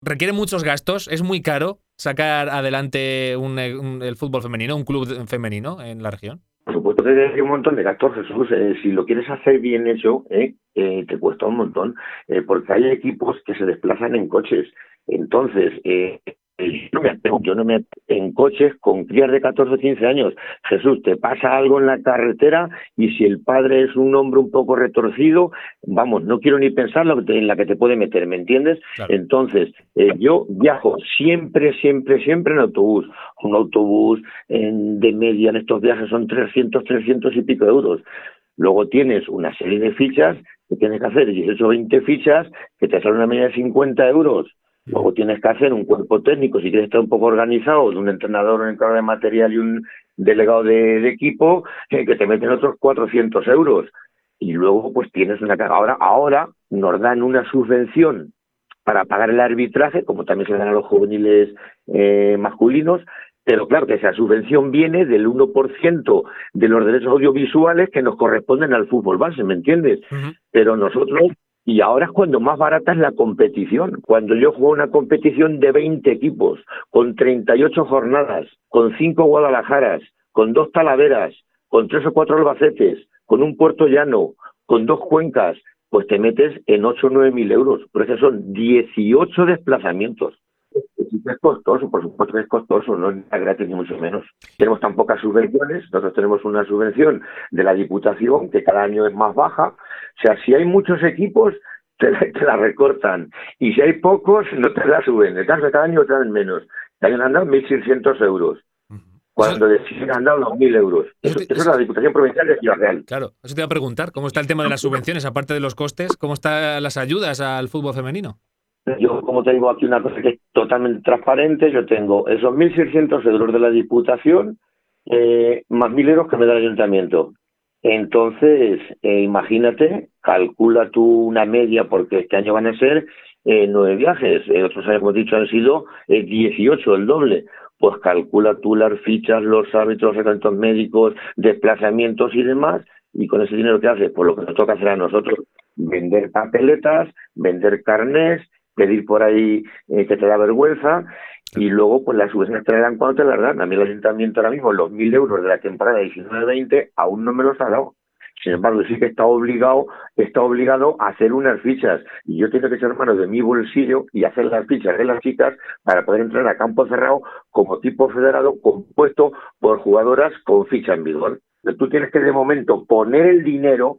Requiere muchos gastos, es muy caro sacar adelante el fútbol femenino, un club femenino en la región. Que hay un montón de gastos, Jesús. Eh, si lo quieres hacer bien hecho, eh, eh, te cuesta un montón, eh, porque hay equipos que se desplazan en coches. Entonces, eh, yo no me yo no me en coches con crías de 14 o 15 años. Jesús, te pasa algo en la carretera y si el padre es un hombre un poco retorcido, vamos, no quiero ni pensar en la que te puede meter, ¿me entiendes? Entonces, eh, yo viajo siempre, siempre, siempre en autobús. Un autobús en, de media en estos viajes son 300, 300 y pico euros. Luego tienes una serie de fichas que tienes que hacer, 18 o 20 fichas, que te salen una media de 50 euros Luego tienes que hacer un cuerpo técnico, si quieres estar un poco organizado, de un entrenador, un encargado de material y un delegado de, equipo, eh, que te meten otros 400 euros. Y luego pues tienes una carga. Ahora, ahora nos dan una subvención para pagar el arbitraje, como también se dan a los juveniles eh, masculinos, Pero claro, que esa subvención viene del 1% de los derechos audiovisuales que nos corresponden al fútbol base, ¿me entiendes? Pero nosotros, y ahora es cuando más barata es la competición. Cuando yo juego una competición de 20 equipos, con 38 jornadas, con 5 Guadalajaras, con dos Talaveras, con tres o cuatro Albacetes, con un Puerto Llano, con dos Cuencas, pues te metes en 8 o 9 mil euros. Por eso son 18 desplazamientos es costoso, por supuesto que es costoso, no es gratis ni mucho menos. Tenemos tan pocas subvenciones, nosotros tenemos una subvención de la Diputación que cada año es más baja. O sea, si hay muchos equipos, te, la recortan. Y si hay pocos, no te la suben. En caso de cada año te dan menos. Te han dado 1.600 euros. Cuando deciden han dado 2.000 euros. Eso, es la Diputación Provincial de Ciudad Real. Claro, eso te iba a preguntar. ¿Cómo está el tema de las subvenciones, aparte de los costes? ¿Cómo están las ayudas al fútbol femenino? Yo, como te digo aquí una cosa que es totalmente transparente, yo tengo esos 1.600 euros de la Diputación eh, más 1.000 euros que me da el Ayuntamiento. Entonces, eh, imagínate, calcula tú una media, porque este año van a ser eh, nueve viajes, eh, otros años, como he dicho, han sido 18, el doble. Pues calcula tú las fichas, los árbitros, recantos médicos, desplazamientos y demás, y con ese dinero que haces, pues lo que nos toca hacer a nosotros, vender papeletas, vender carnés, pedir por ahí eh, que te da vergüenza y luego pues las subvenciones te dan cuando te las dan. A mí el ayuntamiento ahora mismo los mil euros de la temporada 19-20 aún no me los ha dado. Sin embargo, sí que está obligado, está obligado a hacer unas fichas. Y yo tengo que echar mano de mi bolsillo y hacer las fichas de las chicas para poder entrar a campo cerrado como tipo federado compuesto por jugadoras con ficha en vigor. Tú tienes que de momento poner el dinero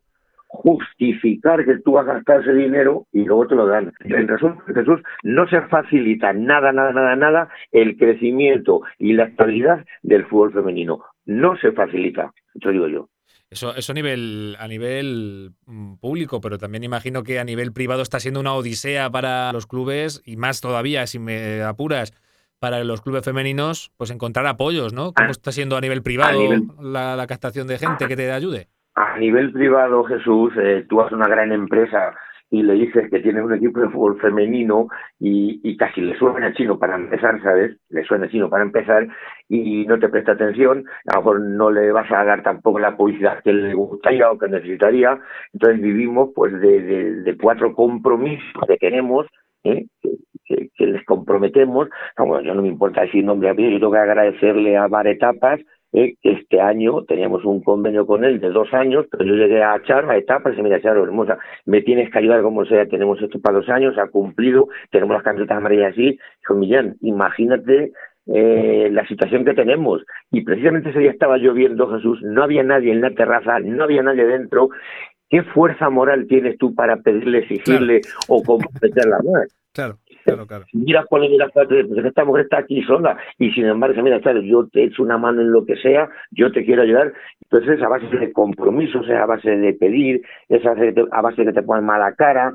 justificar que tú has gastado ese dinero y luego te lo dan. En resumen, Jesús, no se facilita nada, nada, nada, nada el crecimiento y la estabilidad del fútbol femenino. No se facilita, eso digo yo. Eso, eso a nivel, a nivel mm, público, pero también imagino que a nivel privado está siendo una odisea para los clubes y más todavía, si me apuras, para los clubes femeninos, pues encontrar apoyos, ¿no? ¿Cómo ah, está siendo a nivel privado la, la captación de gente que te ayude? A nivel privado, Jesús, eh, tú a una gran empresa y le dices que tienes un equipo de fútbol femenino y, casi le suena chino para empezar, ¿sabes? Le suena chino para empezar y no te presta atención, a lo mejor no le vas a dar tampoco la publicidad que le gustaría o que necesitaría, entonces vivimos pues de, cuatro compromisos que tenemos, ¿eh? que, les comprometemos, no, yo no me importa decir nombre a mí, yo tengo que agradecerle a Bar Etapas este año teníamos un convenio con él de dos años, pero yo llegué a Char, a etapa, y se mira, Charo, hermosa, me tienes que ayudar como sea, tenemos esto para dos años, ha cumplido, tenemos las camisetas amarillas así, dijo Millán, imagínate eh, la situación que tenemos. Y precisamente ese día estaba lloviendo, Jesús, no había nadie en la terraza, no había nadie dentro. ¿Qué fuerza moral tienes tú para pedirle, exigirle o comprometerla más? Claro. Claro, claro. Mira cuál es la pues esta mujer está aquí sola y sin embargo, mira, claro, yo te echo una mano en lo que sea, yo te quiero ayudar. Entonces, a base de compromisos, a base de pedir, es a base de que te ponen mala cara.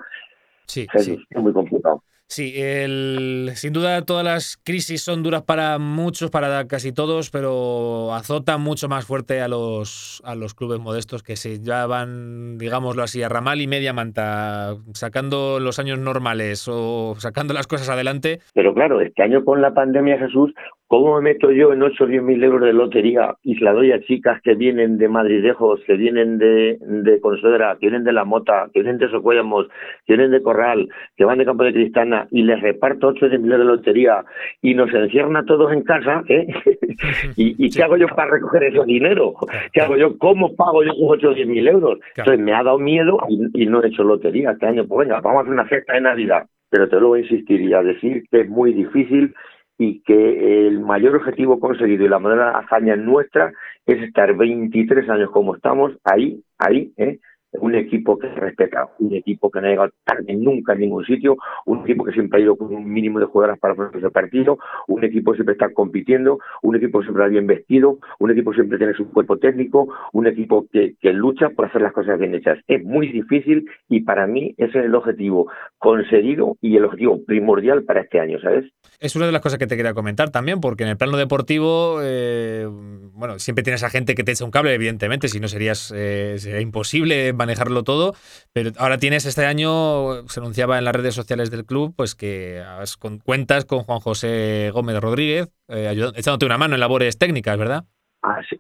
Sí, sí. Es muy complicado. Sí, el, sin duda todas las crisis son duras para muchos, para casi todos, pero azotan mucho más fuerte a los, a los clubes modestos que se ya van, digámoslo así, a ramal y media manta, sacando los años normales o sacando las cosas adelante. Pero claro, este año con la pandemia, Jesús, ¿Cómo me meto yo en 8 o 10 mil euros de lotería y se la doy a chicas que vienen de Madridejos, que vienen de, de Consuegra, que vienen de La Mota, que vienen de Socuellamos, que vienen de Corral, que van de Campo de Cristana y les reparto 8 o 10 mil euros de lotería y nos encierran a todos en casa? ¿eh? ¿Y, qué hago yo para recoger ese dinero? ¿Qué hago yo? ¿Cómo pago yo esos 8 o 10 mil euros? Entonces me ha dado miedo y, no he hecho lotería este año. Pues venga, vamos a hacer una fiesta de Navidad. Pero te lo voy a insistir y a decir que es muy difícil y que el mayor objetivo conseguido y la mayor hazaña nuestra es estar 23 años como estamos ahí, ahí, ¿eh? Un equipo que respeta, un equipo que no ha llegado tarde nunca en ningún sitio, un equipo que siempre ha ido con un mínimo de jugadoras para el partido, un equipo que siempre está compitiendo, un equipo que siempre está bien vestido, un equipo que siempre tiene su cuerpo técnico, un equipo que, que lucha por hacer las cosas bien hechas. Es muy difícil y para mí ese es el objetivo conseguido y el objetivo primordial para este año, ¿sabes? Es una de las cosas que te quería comentar también, porque en el plano deportivo, eh, bueno, siempre tienes a gente que te echa un cable, evidentemente, si no serías, eh, sería imposible manejarlo todo, pero ahora tienes este año, se anunciaba en las redes sociales del club, pues que con, cuentas con Juan José Gómez Rodríguez, eh, echándote una mano en labores técnicas, ¿verdad?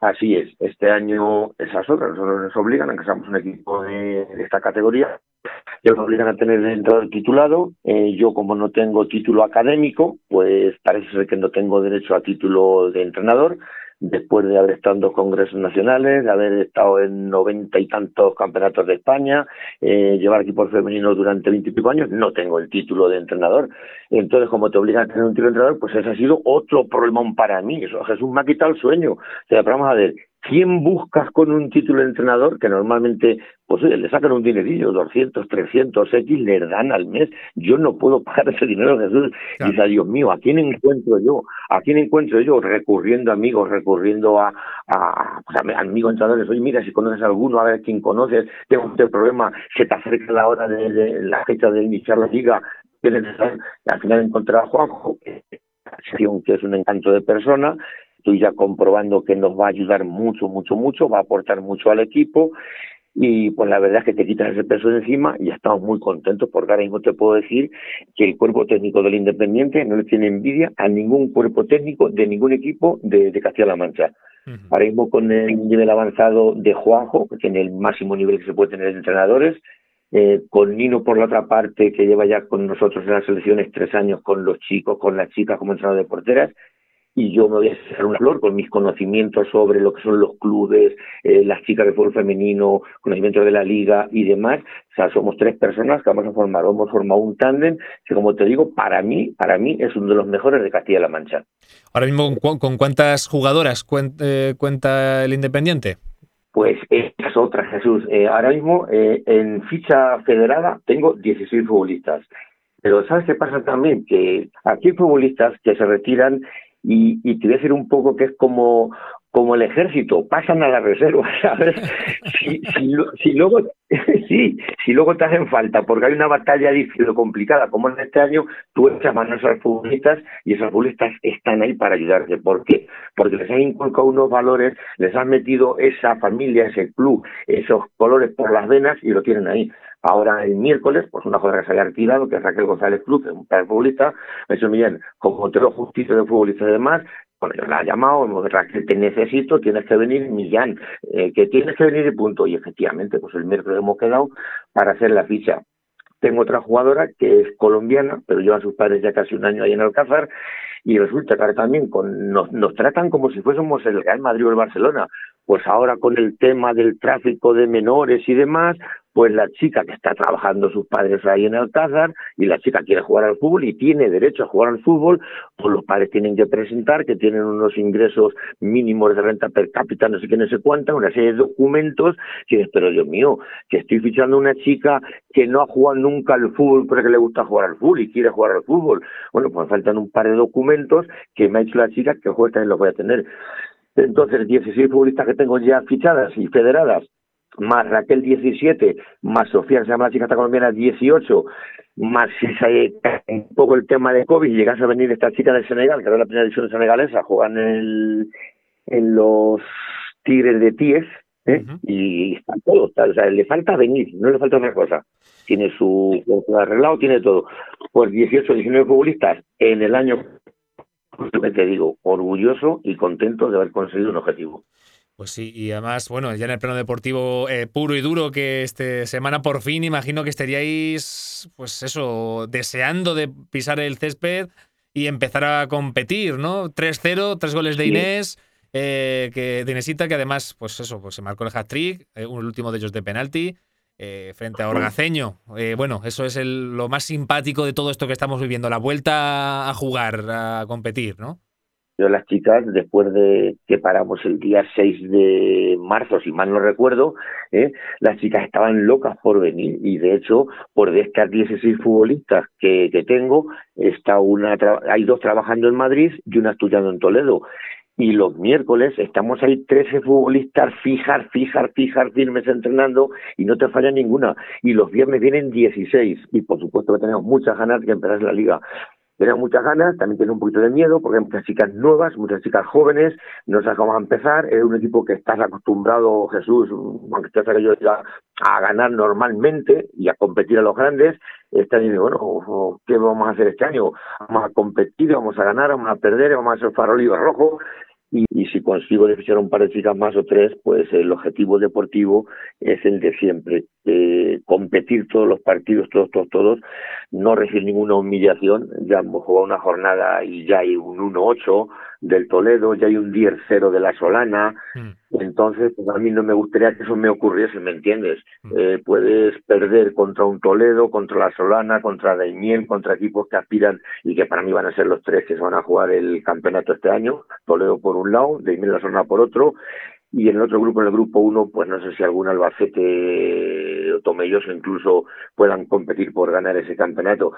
Así, es. Este año esas otras nosotros nos obligan a que seamos un equipo de, esta categoría nos obligan a tener dentro del titulado. Eh, yo, como no tengo título académico, pues parece ser que no tengo derecho a título de entrenador después de haber estado en dos congresos nacionales, de haber estado en noventa y tantos campeonatos de España, eh, llevar equipos femeninos durante veintipico años, no tengo el título de entrenador. Entonces, como te obligan a tener un título de entrenador, pues ese ha sido otro problema para mí. Eso, Jesús me ha quitado el sueño. O sea, vamos a ver, ¿Quién buscas con un título de entrenador que normalmente, pues oye, le sacan un dinerillo, 200, 300 X, le dan al mes? Yo no puedo pagar ese dinero, Jesús. Y dice, Dios mío, ¿a quién encuentro yo? ¿A quién encuentro yo? Recurriendo a amigos, recurriendo a, a, pues a amigos entrenadores. Oye, mira, si conoces a alguno, a ver quién conoces, tengo este problema, se te acerca la hora de, la fecha de iniciar la liga, al final encontrar a Juanjo, que es un encanto de persona, estoy ya comprobando que nos va a ayudar mucho, mucho, mucho, va a aportar mucho al equipo y pues la verdad es que te quitas ese peso de encima y estamos muy contentos porque ahora mismo te puedo decir que el cuerpo técnico del Independiente no le tiene envidia a ningún cuerpo técnico de ningún equipo de, Castilla-La Mancha. Ahora mismo con el nivel avanzado de Juanjo, que tiene el máximo nivel que se puede tener de entrenadores, eh, con Nino por la otra parte, que lleva ya con nosotros en las selecciones tres años con los chicos, con las chicas como entrenador de porteras, y yo me voy a hacer una flor con mis conocimientos sobre lo que son los clubes, eh, las chicas de fútbol femenino, conocimientos de la liga y demás. O sea, somos tres personas que vamos a formar, hemos formado un tándem que, como te digo, para mí, para mí es uno de los mejores de Castilla-La Mancha. Ahora mismo, ¿con cuántas jugadoras eh, cuenta el Independiente? Pues es otra, Jesús. Eh, ahora mismo en ficha federada tengo 16 futbolistas. Pero ¿sabes qué pasa también? Que aquí hay futbolistas que se retiran y, y te voy a decir un poco que es como, como el ejército, pasan a la reserva, ¿sabes? Si, si, luego, sí, si luego te hacen falta, porque hay una batalla difícil o complicada, como en este año, tú echas manos a los futbolistas y esos futbolistas están ahí para ayudarte. ¿Por qué? Porque les has inculcado unos valores, les has metido esa familia, ese club, esos colores por las venas y lo tienen ahí. Ahora el miércoles, pues una jugadora que se había retirado, que es Raquel González Cruz, un futbolista, me dice, Miguel, como te lo justicia de futbolista y demás, bueno, yo la he llamado, Raquel, te necesito, tienes que venir, Millán, eh, que tienes que venir y punto. Y efectivamente, pues el miércoles hemos quedado para hacer la ficha. Tengo otra jugadora que es colombiana, pero lleva a sus padres ya casi un año ahí en Alcázar, y resulta que ahora también con, nos, nos tratan como si fuésemos el Real Madrid o el Barcelona. Pues ahora con el tema del tráfico de menores y demás, pues la chica que está trabajando sus padres ahí en Alcázar y la chica quiere jugar al fútbol y tiene derecho a jugar al fútbol, pues los padres tienen que presentar que tienen unos ingresos mínimos de renta per cápita, no sé qué, no sé cuánta, una serie de documentos que pero Dios mío, que estoy fichando a una chica que no ha jugado nunca al fútbol, pero que le gusta jugar al fútbol y quiere jugar al fútbol. Bueno, pues faltan un par de documentos que me ha hecho la chica que juega también los voy a tener. Entonces, 16 futbolistas que tengo ya fichadas y federadas, más Raquel 17, más Sofía, que se llama la chica colombiana 18, más si se un poco el tema de COVID, y llegase a venir esta chica de Senegal, que era la primera división senegalesa, juegan en, el, en los Tigres de Ties, ¿eh? y está todo, o sea, le falta venir, no le falta otra cosa. Tiene su, arreglado, tiene todo. Pues 18, 19 futbolistas en el año, justamente digo, orgulloso y contento de haber conseguido un objetivo. Pues sí, y además, bueno, ya en el plano deportivo eh, puro y duro, que esta semana por fin imagino que estaríais, pues eso, deseando de pisar el césped y empezar a competir, ¿no? 3-0, tres goles de Inés, eh, que, de Inesita, que además, pues eso, pues se marcó el hat-trick, eh, un último de ellos de penalti, frente a Orgaceño. bueno, eso es lo más simpático de todo esto que estamos viviendo, la vuelta a jugar, a competir, ¿no? Yo las chicas, después de que paramos el día 6 de marzo, si mal no recuerdo, ¿eh? las chicas estaban locas por venir y de hecho, por de estas 16 futbolistas que, que tengo, está una hay dos trabajando en Madrid y una estudiando en Toledo. Y los miércoles estamos ahí 13 futbolistas fijar, fijar, fijar, firmes entrenando y no te falla ninguna. Y los viernes vienen 16 y por supuesto que tenemos muchas ganas de empezar la liga tenemos muchas ganas, también tiene un poquito de miedo, porque hay muchas chicas nuevas, muchas chicas jóvenes, no sabes cómo empezar, es un equipo que estás acostumbrado, Jesús, aunque te que yo diga, a ganar normalmente y a competir a los grandes, este año bueno, ¿qué vamos a hacer este año? Vamos a competir, vamos a ganar, vamos a perder, vamos a ser farolillo rojo, y, si consigo fichar un par de chicas más o tres, pues el objetivo deportivo es el de siempre, eh, competir todos los partidos, todos, todos, todos, no recibir ninguna humillación, ya hemos jugado una jornada y ya hay un 1-8 del Toledo, ya hay un 10-0 de la Solana, mm. entonces pues a mí no me gustaría que eso me ocurriese, ¿me entiendes? Mm. Eh, puedes perder contra un Toledo, contra la Solana, contra Daimiel, contra equipos que aspiran y que para mí van a ser los tres que se van a jugar el campeonato este año, Toledo por un lado, Daimiel la Solana por otro, y en el otro grupo, en el grupo 1, pues no sé si algún Albacete o Tomelloso incluso puedan competir por ganar ese campeonato.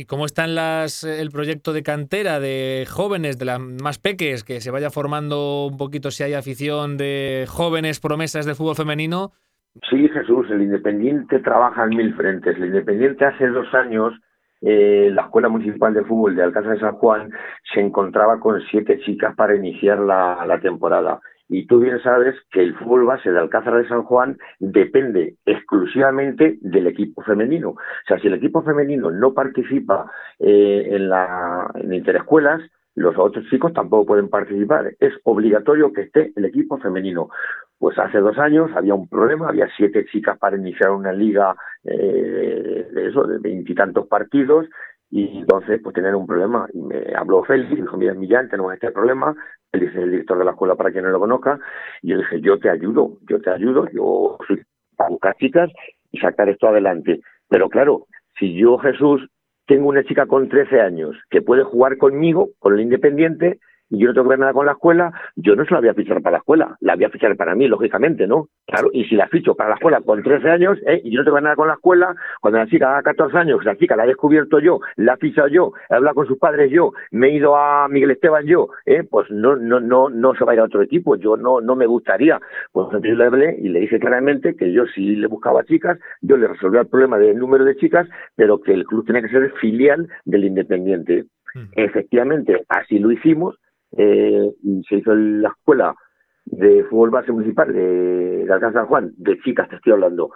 ¿Y cómo están las el proyecto de cantera de jóvenes, de las más peques, que se vaya formando un poquito si hay afición de jóvenes promesas de fútbol femenino? Sí, Jesús, el Independiente trabaja en mil frentes. El Independiente hace dos años eh, la Escuela Municipal de Fútbol de Alcázar de San Juan se encontraba con siete chicas para iniciar la temporada. Y tú bien sabes que el fútbol base de Alcázar de San Juan depende exclusivamente del equipo femenino. O sea, si el equipo femenino no participa eh, en, la, en interescuelas, los otros chicos tampoco pueden participar. Es obligatorio que esté el equipo femenino. Pues hace dos años había un problema, había siete chicas para iniciar una liga eh, de eso, de veintitantos partidos, y entonces pues tener un problema. Y me habló Félix, y dijo, mira, Millán, tenemos este problema, él dice el director de la escuela para quien no lo conozca, y yo dije, yo te ayudo, yo te ayudo, yo soy para buscar chicas y sacar esto adelante. Pero claro, si yo, Jesús, tengo una chica con 13 años que puede jugar conmigo, con el Independiente, y yo no tengo que ver nada con la escuela, yo no se la voy a fichar para la escuela, la voy a fichar para mí, lógicamente, ¿no? Claro, y si la ficho para la escuela con 13 años, ¿eh? y yo no tengo que ver nada con la escuela, cuando la chica haga 14 años, la chica la he descubierto yo, la he fichado yo, he hablado con sus padres yo, me he ido a Miguel Esteban yo, ¿eh? pues no, no, no, no se va a ir a otro equipo, yo no, no me gustaría. Pues yo le hablé y le dije claramente que yo sí le buscaba chicas, yo le resolvía el problema del número de chicas, pero que el club tenía que ser filial del Independiente. Efectivamente, así lo hicimos, eh, se hizo la escuela de fútbol base municipal de, de Alcázar San Juan, de chicas te estoy hablando,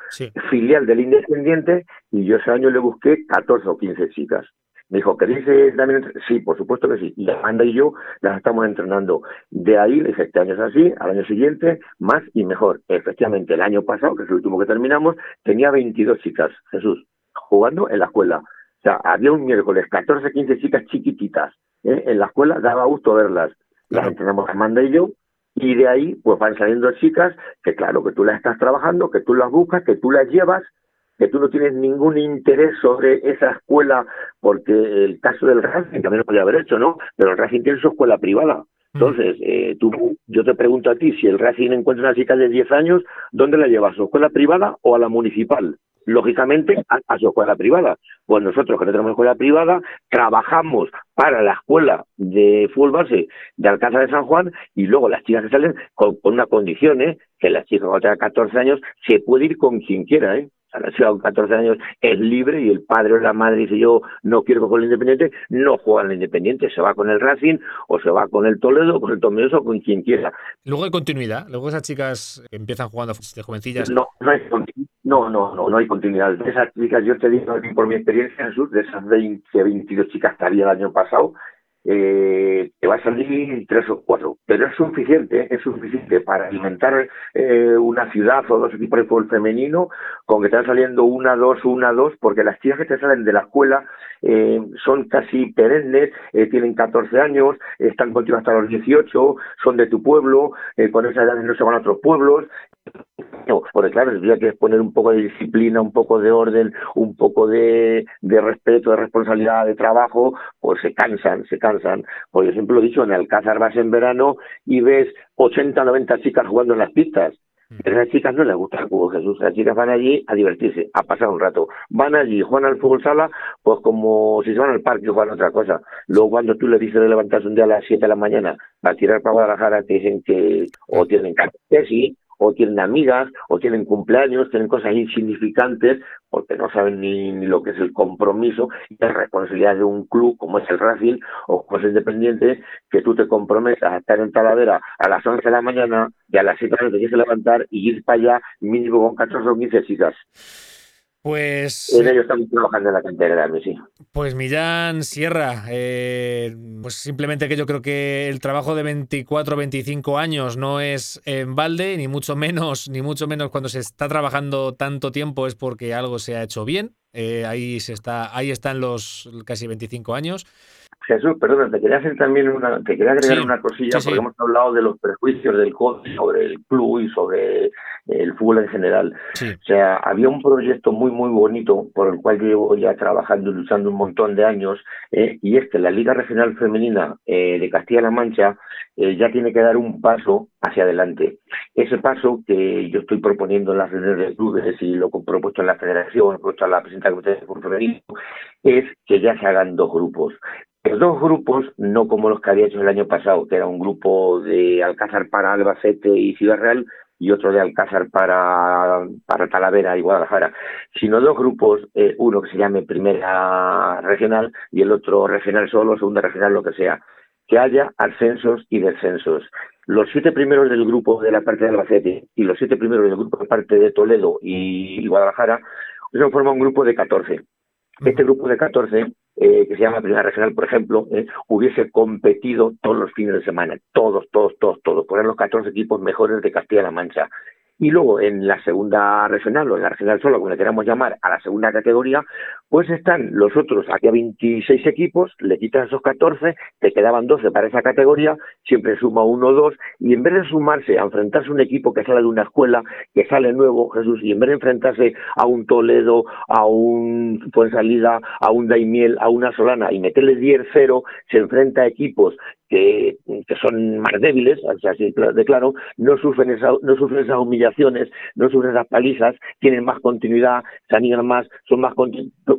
filial del Independiente, y yo ese año le busqué 14 o 15 chicas. Me dijo, ¿queréis también? Sí, por supuesto que sí. Y Amanda y yo las estamos entrenando. De ahí le dije, este año es así, al año siguiente, más y mejor. Efectivamente, el año pasado, que es el último que terminamos, tenía 22 chicas, Jesús, jugando en la escuela. O sea, había un miércoles 14, 15 chicas chiquititas ¿eh? en la escuela, daba gusto verlas. Las entrenamos Amanda y yo, y de ahí pues van saliendo chicas que claro, que tú las estás trabajando, que tú las buscas, que tú las llevas, que tú no tienes ningún interés sobre esa escuela, porque el caso del Racing también lo podría haber hecho, ¿no? Pero el Racing tiene su escuela privada. Entonces, eh, tú, yo te pregunto a ti, si el Racing encuentra una chica de 10 años, ¿dónde la llevas? ¿A su escuela privada o a la municipal? Lógicamente a, su escuela privada. Pues nosotros que no tenemos escuela privada, trabajamos para la escuela de fútbol base de Alcázar de San Juan y luego las chicas que salen con, una condición, ¿eh? que la chica cuando tenga 14 años se puede ir con quien quiera, ¿eh? A la chica con 14 años es libre y el padre o la madre dice yo no quiero con el Independiente, no juega en el Independiente, se va con el Racing o se va con el Toledo, con el Tomelloso, con quien quiera. Luego hay continuidad, luego esas chicas empiezan jugando de jovencillas. No, no hay continuidad no, no, no, no hay continuidad. De esas chicas, yo te digo por mi experiencia en sur, de esas 20, 22 chicas que había el año pasado, eh, te va a salir tres o cuatro, pero es suficiente, es suficiente para alimentar eh, una ciudad o dos equipos de fútbol femenino con que van saliendo una, dos, una, dos, porque las chicas que te salen de la escuela eh, son casi perennes, eh, tienen 14 años, están contigo hasta los 18, son de tu pueblo, eh, con esa edad no se van a otros pueblos, porque claro, tendría que poner un poco de disciplina, un poco de orden, un poco de, de respeto, de responsabilidad, de trabajo, pues se cansan, se cansan. Porque yo siempre lo he dicho, en Alcázar vas en verano y ves 80, 90 chicas jugando en las pistas. A esas chicas no les gusta el fútbol, Jesús. Las chicas van allí a divertirse, a pasar un rato. Van allí, juegan al fútbol sala, pues como si se van al parque juegan otra cosa. Luego cuando tú le dices de levantarse un día a las 7 de la mañana a tirar para Guadalajara, te dicen que o tienen que sí o tienen amigas, o tienen cumpleaños, tienen cosas insignificantes, porque no saben ni, ni lo que es el compromiso y la responsabilidad de un club como es el Racing o como es Independiente, que tú te comprometas a estar en Talavera a las 11 de la mañana y a las 7 de la te tienes que levantar y ir para allá mínimo con 14 o 15 chicas. Pues. En ello estamos trabajando en la cantera de sí. Pues Millán Sierra, eh, pues simplemente que yo creo que el trabajo de 24 25 años no es en balde, ni mucho menos, ni mucho menos cuando se está trabajando tanto tiempo es porque algo se ha hecho bien. Eh, ahí se está, ahí están los casi 25 años. Jesús, perdona, te quería hacer también una, te quería agregar una cosilla, porque hemos hablado de los prejuicios del coach sobre el club y sobre el fútbol en general. O sea, había un proyecto muy, muy bonito por el cual yo llevo ya trabajando y luchando un montón de años, eh, y es que la Liga Regional Femenina eh, de Castilla-La Mancha eh, ya tiene que dar un paso hacia adelante. Ese paso que yo estoy proponiendo en las reuniones de clubes y lo he propuesto en la federación, he propuesto a la presidenta de fútbol femenino, es que ya se hagan dos grupos. Los dos grupos, no como los que había hecho el año pasado, que era un grupo de Alcázar para Albacete y Ciudad Real y otro de Alcázar para, para Talavera y Guadalajara, sino dos grupos, eh, uno que se llame Primera Regional y el otro Regional solo, Segunda Regional, lo que sea, que haya ascensos y descensos. Los siete primeros del grupo de la parte de Albacete y los siete primeros del grupo de parte de Toledo y, Guadalajara, eso forma un grupo de 14. Este grupo de 14 eh, que se llama Primera Regional, por ejemplo, eh, hubiese competido todos los fines de semana, todos, todos, todos, todos, poner los 14 equipos mejores de Castilla-La Mancha. Y luego en la segunda regional, o en la regional solo, como le queramos llamar, a la segunda categoría, pues están los otros, aquí a 26 equipos, le quitas esos 14, te quedaban 12 para esa categoría, siempre suma uno o dos, y en vez de sumarse a enfrentarse a un equipo que sale de una escuela, que sale nuevo, Jesús, y en vez de enfrentarse a un Toledo, a un Fuensalida, a un Daimiel, a una Solana, y meterle 10-0, se enfrenta a equipos que, son más débiles, así de claro, no sufren, esa, no sufren esas humillaciones, no sufren esas palizas, tienen más continuidad, se animan más, son más,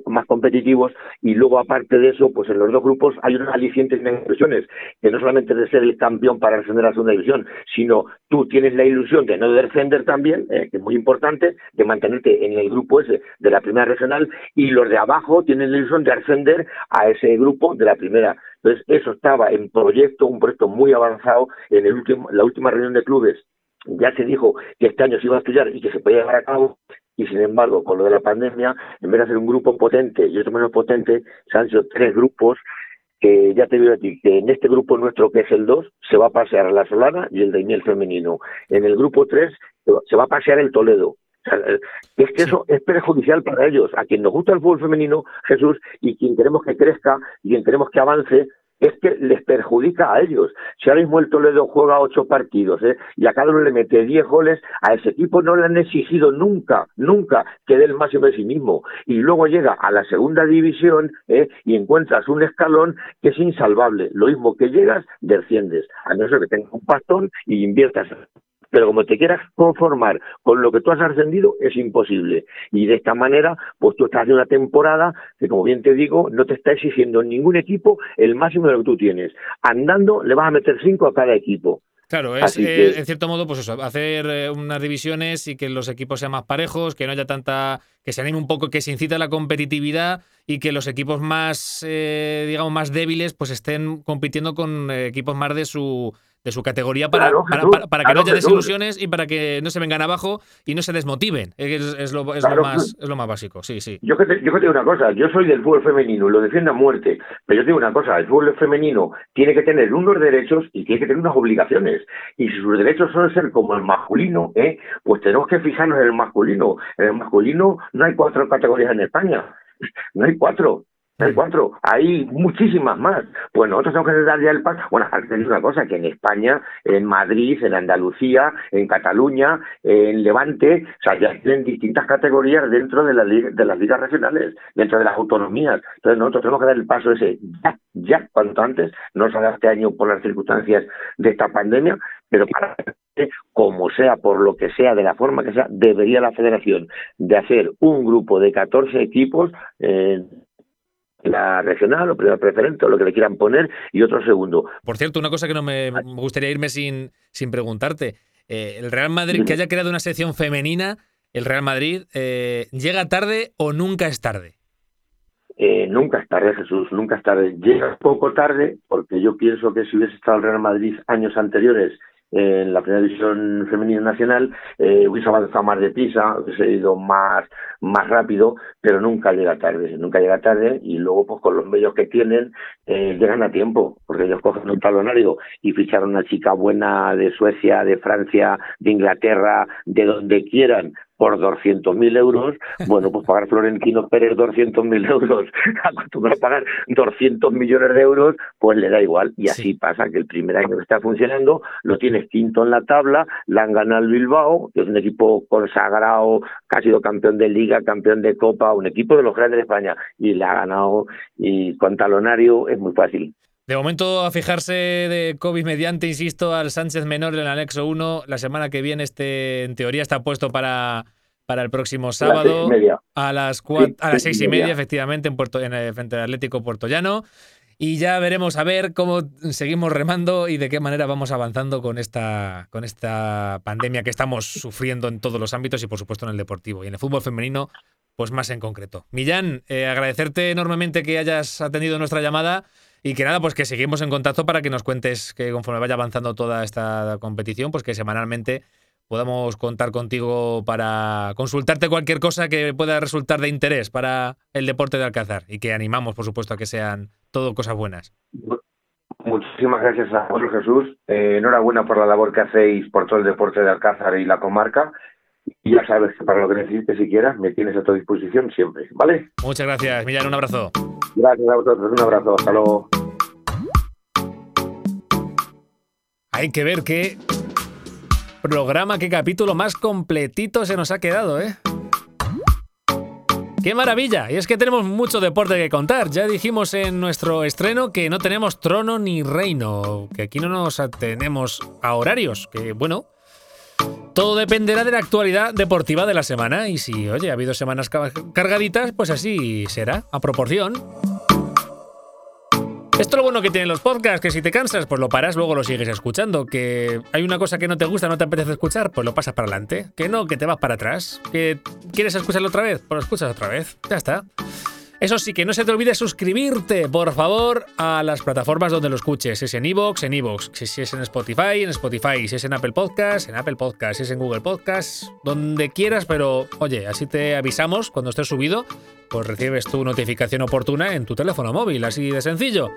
más competitivos y luego aparte de eso, pues en los dos grupos hay unas alicientes ilusiones, que no solamente de ser el campeón para ascender a la segunda división, sino tú tienes la ilusión de no defender también, eh, que es muy importante, de mantenerte en el grupo ese de la primera regional y los de abajo tienen la ilusión de ascender a ese grupo de la primera entonces, eso estaba en proyecto, un proyecto muy avanzado. En el último, la última reunión de clubes ya se dijo que este año se iba a estudiar y que se podía llevar a cabo. Y sin embargo, con lo de la pandemia, en vez de hacer un grupo potente y otro menos potente, se han hecho tres grupos que ya te digo a ti, que en este grupo nuestro que es el 2 se va a pasear la Solana y el Daimiel femenino. En el grupo 3 se va a pasear el Toledo. Es que eso es perjudicial para ellos. A quien nos gusta el fútbol femenino, Jesús, y quien queremos que crezca y quien queremos que avance, es que les perjudica a ellos. Si ahora mismo el Toledo juega ocho partidos ¿eh? y a cada uno le mete diez goles, a ese equipo no le han exigido nunca, nunca que dé el máximo de sí mismo. Y luego llega a la segunda división ¿eh? y encuentras un escalón que es insalvable. Lo mismo que llegas, desciendes. A no ser que tengas un pastón y inviertas pero como te quieras conformar con lo que tú has ascendido, es imposible. Y de esta manera, pues tú estás de una temporada que, como bien te digo, no te está exigiendo en ningún equipo el máximo de lo que tú tienes. Andando, le vas a meter cinco a cada equipo. Claro, es eh, en cierto modo, pues eso, hacer eh, unas divisiones y que los equipos sean más parejos, que no haya tanta, que se anime un poco, que se incite a la competitividad y que los equipos más, eh, digamos, más débiles, pues estén compitiendo con equipos más de su de su categoría para, para, que no haya desilusiones y para que no se vengan abajo y no se desmotiven. Es, lo, es lo, más, es lo más básico, sí, sí. Yo que, te, yo que digo una cosa, yo soy del fútbol femenino, lo defiendo a muerte, pero yo digo una cosa, el fútbol femenino tiene que tener unos derechos y tiene que tener unas obligaciones. Y si sus derechos son ser como el masculino, ¿eh? pues tenemos que fijarnos en el masculino. En el masculino no hay cuatro categorías en España, no hay cuatro. Hay cuatro, hay muchísimas más. Pues nosotros tenemos que dar ya el paso. Bueno, aparte de una cosa, que en España, en Madrid, en Andalucía, en Cataluña, en Levante, o sea, ya tienen distintas categorías dentro de, la, de las ligas regionales, dentro de las autonomías. Entonces nosotros tenemos que dar el paso ese ya, ya, cuanto antes, no será este año por las circunstancias de esta pandemia, pero para como sea, por lo que sea, de la forma que sea, debería la federación de hacer un grupo de 14 equipos eh, la regional o primera preferente o lo que le quieran poner y otro segundo. Por cierto, una cosa que no me gustaría irme sin, sin preguntarte. Eh, el Real Madrid, que haya creado una sección femenina, el Real Madrid, eh, ¿llega tarde o nunca es tarde? Eh, nunca es tarde, Jesús, nunca es tarde. Llega poco tarde, porque yo pienso que si hubiese estado el Real Madrid años anteriores en la primera división femenina nacional, eh, hubiese avanzado más deprisa, hubiese ido más, más rápido, pero nunca llega tarde, nunca llega tarde y luego pues con los medios que tienen eh, llegan a tiempo, porque ellos cogen un talonario y ficharon a una chica buena de Suecia, de Francia, de Inglaterra, de donde quieran, por 200.000 euros, bueno, pues pagar Florentino Pérez 200.000 euros, acostumbrado a pagar 200 millones de euros, pues le da igual. Y así pasa que el primer año que está funcionando lo tienes quinto en la tabla, la han ganado el Bilbao, que es un equipo consagrado, que ha sido campeón de liga, campeón de copa, un equipo de los grandes de España, y le ha ganado, y con talonario es muy fácil. De momento, a fijarse de COVID mediante, insisto, al Sánchez Menor en el anexo 1. La semana que viene, este en teoría está puesto para, para el próximo sábado. A las, cuatro, a las seis y media, efectivamente, en, Puerto, en el Frente Atlético Puerto Llano. Y ya veremos a ver cómo seguimos remando y de qué manera vamos avanzando con esta, con esta pandemia que estamos sufriendo en todos los ámbitos y, por supuesto, en el deportivo. Y en el fútbol femenino, pues más en concreto. Millán, eh, agradecerte enormemente que hayas atendido nuestra llamada. Y que nada, pues que seguimos en contacto para que nos cuentes que conforme vaya avanzando toda esta competición, pues que semanalmente podamos contar contigo para consultarte cualquier cosa que pueda resultar de interés para el deporte de Alcázar y que animamos, por supuesto, a que sean todo cosas buenas. Muchísimas gracias a vosotros, Jesús. Eh, enhorabuena por la labor que hacéis por todo el deporte de Alcázar y la comarca. Y ya sabes que para lo que necesites si quieras, me tienes a tu disposición siempre, ¿vale? Muchas gracias, Millán, un abrazo. Gracias a vosotros, un abrazo, hasta luego. Hay que ver qué programa, qué capítulo más completito se nos ha quedado, ¿eh? ¡Qué maravilla! Y es que tenemos mucho deporte que contar. Ya dijimos en nuestro estreno que no tenemos trono ni reino, que aquí no nos atenemos a horarios, que bueno, todo dependerá de la actualidad deportiva de la semana y si, oye, ha habido semanas cargaditas, pues así será, a proporción. Esto es lo bueno que tienen los podcasts, que si te cansas, pues lo paras, luego lo sigues escuchando. Que hay una cosa que no te gusta, no te apetece escuchar, pues lo pasas para adelante. Que no, que te vas para atrás. Que quieres escucharlo otra vez, pues lo escuchas otra vez. Ya está. Eso sí, que no se te olvide suscribirte, por favor, a las plataformas donde lo escuches. Si es en Evox, en Evox. Si es en Spotify, en Spotify. Si es en Apple Podcast, en Apple Podcast. Si es en Google Podcast, donde quieras, pero oye, así te avisamos cuando esté subido, pues recibes tu notificación oportuna en tu teléfono móvil, así de sencillo.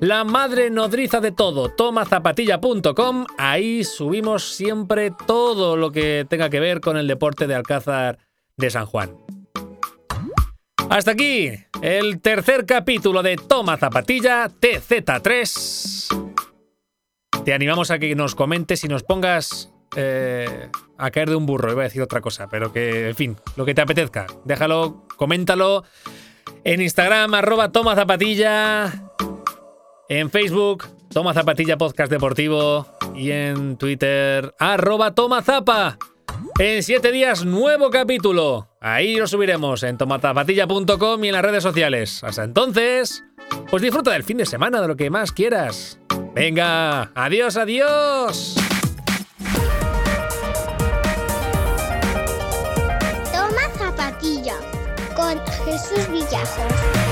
La madre nodriza de todo, tomazapatilla.com. Ahí subimos siempre todo lo que tenga que ver con el deporte de Alcázar de San Juan. Hasta aquí el tercer capítulo de Toma Zapatilla TZ3. Te animamos a que nos comentes y nos pongas eh, a caer de un burro. Iba a decir otra cosa, pero que, en fin, lo que te apetezca. Déjalo, coméntalo en Instagram, arroba Toma Zapatilla. En Facebook, Toma Zapatilla Podcast Deportivo. Y en Twitter, arroba Toma Zapa. En siete días, nuevo capítulo. Ahí lo subiremos en tomatapatilla.com y en las redes sociales. Hasta entonces, pues disfruta del fin de semana, de lo que más quieras. Venga, adiós, adiós. Toma zapatilla con Jesús Villajos.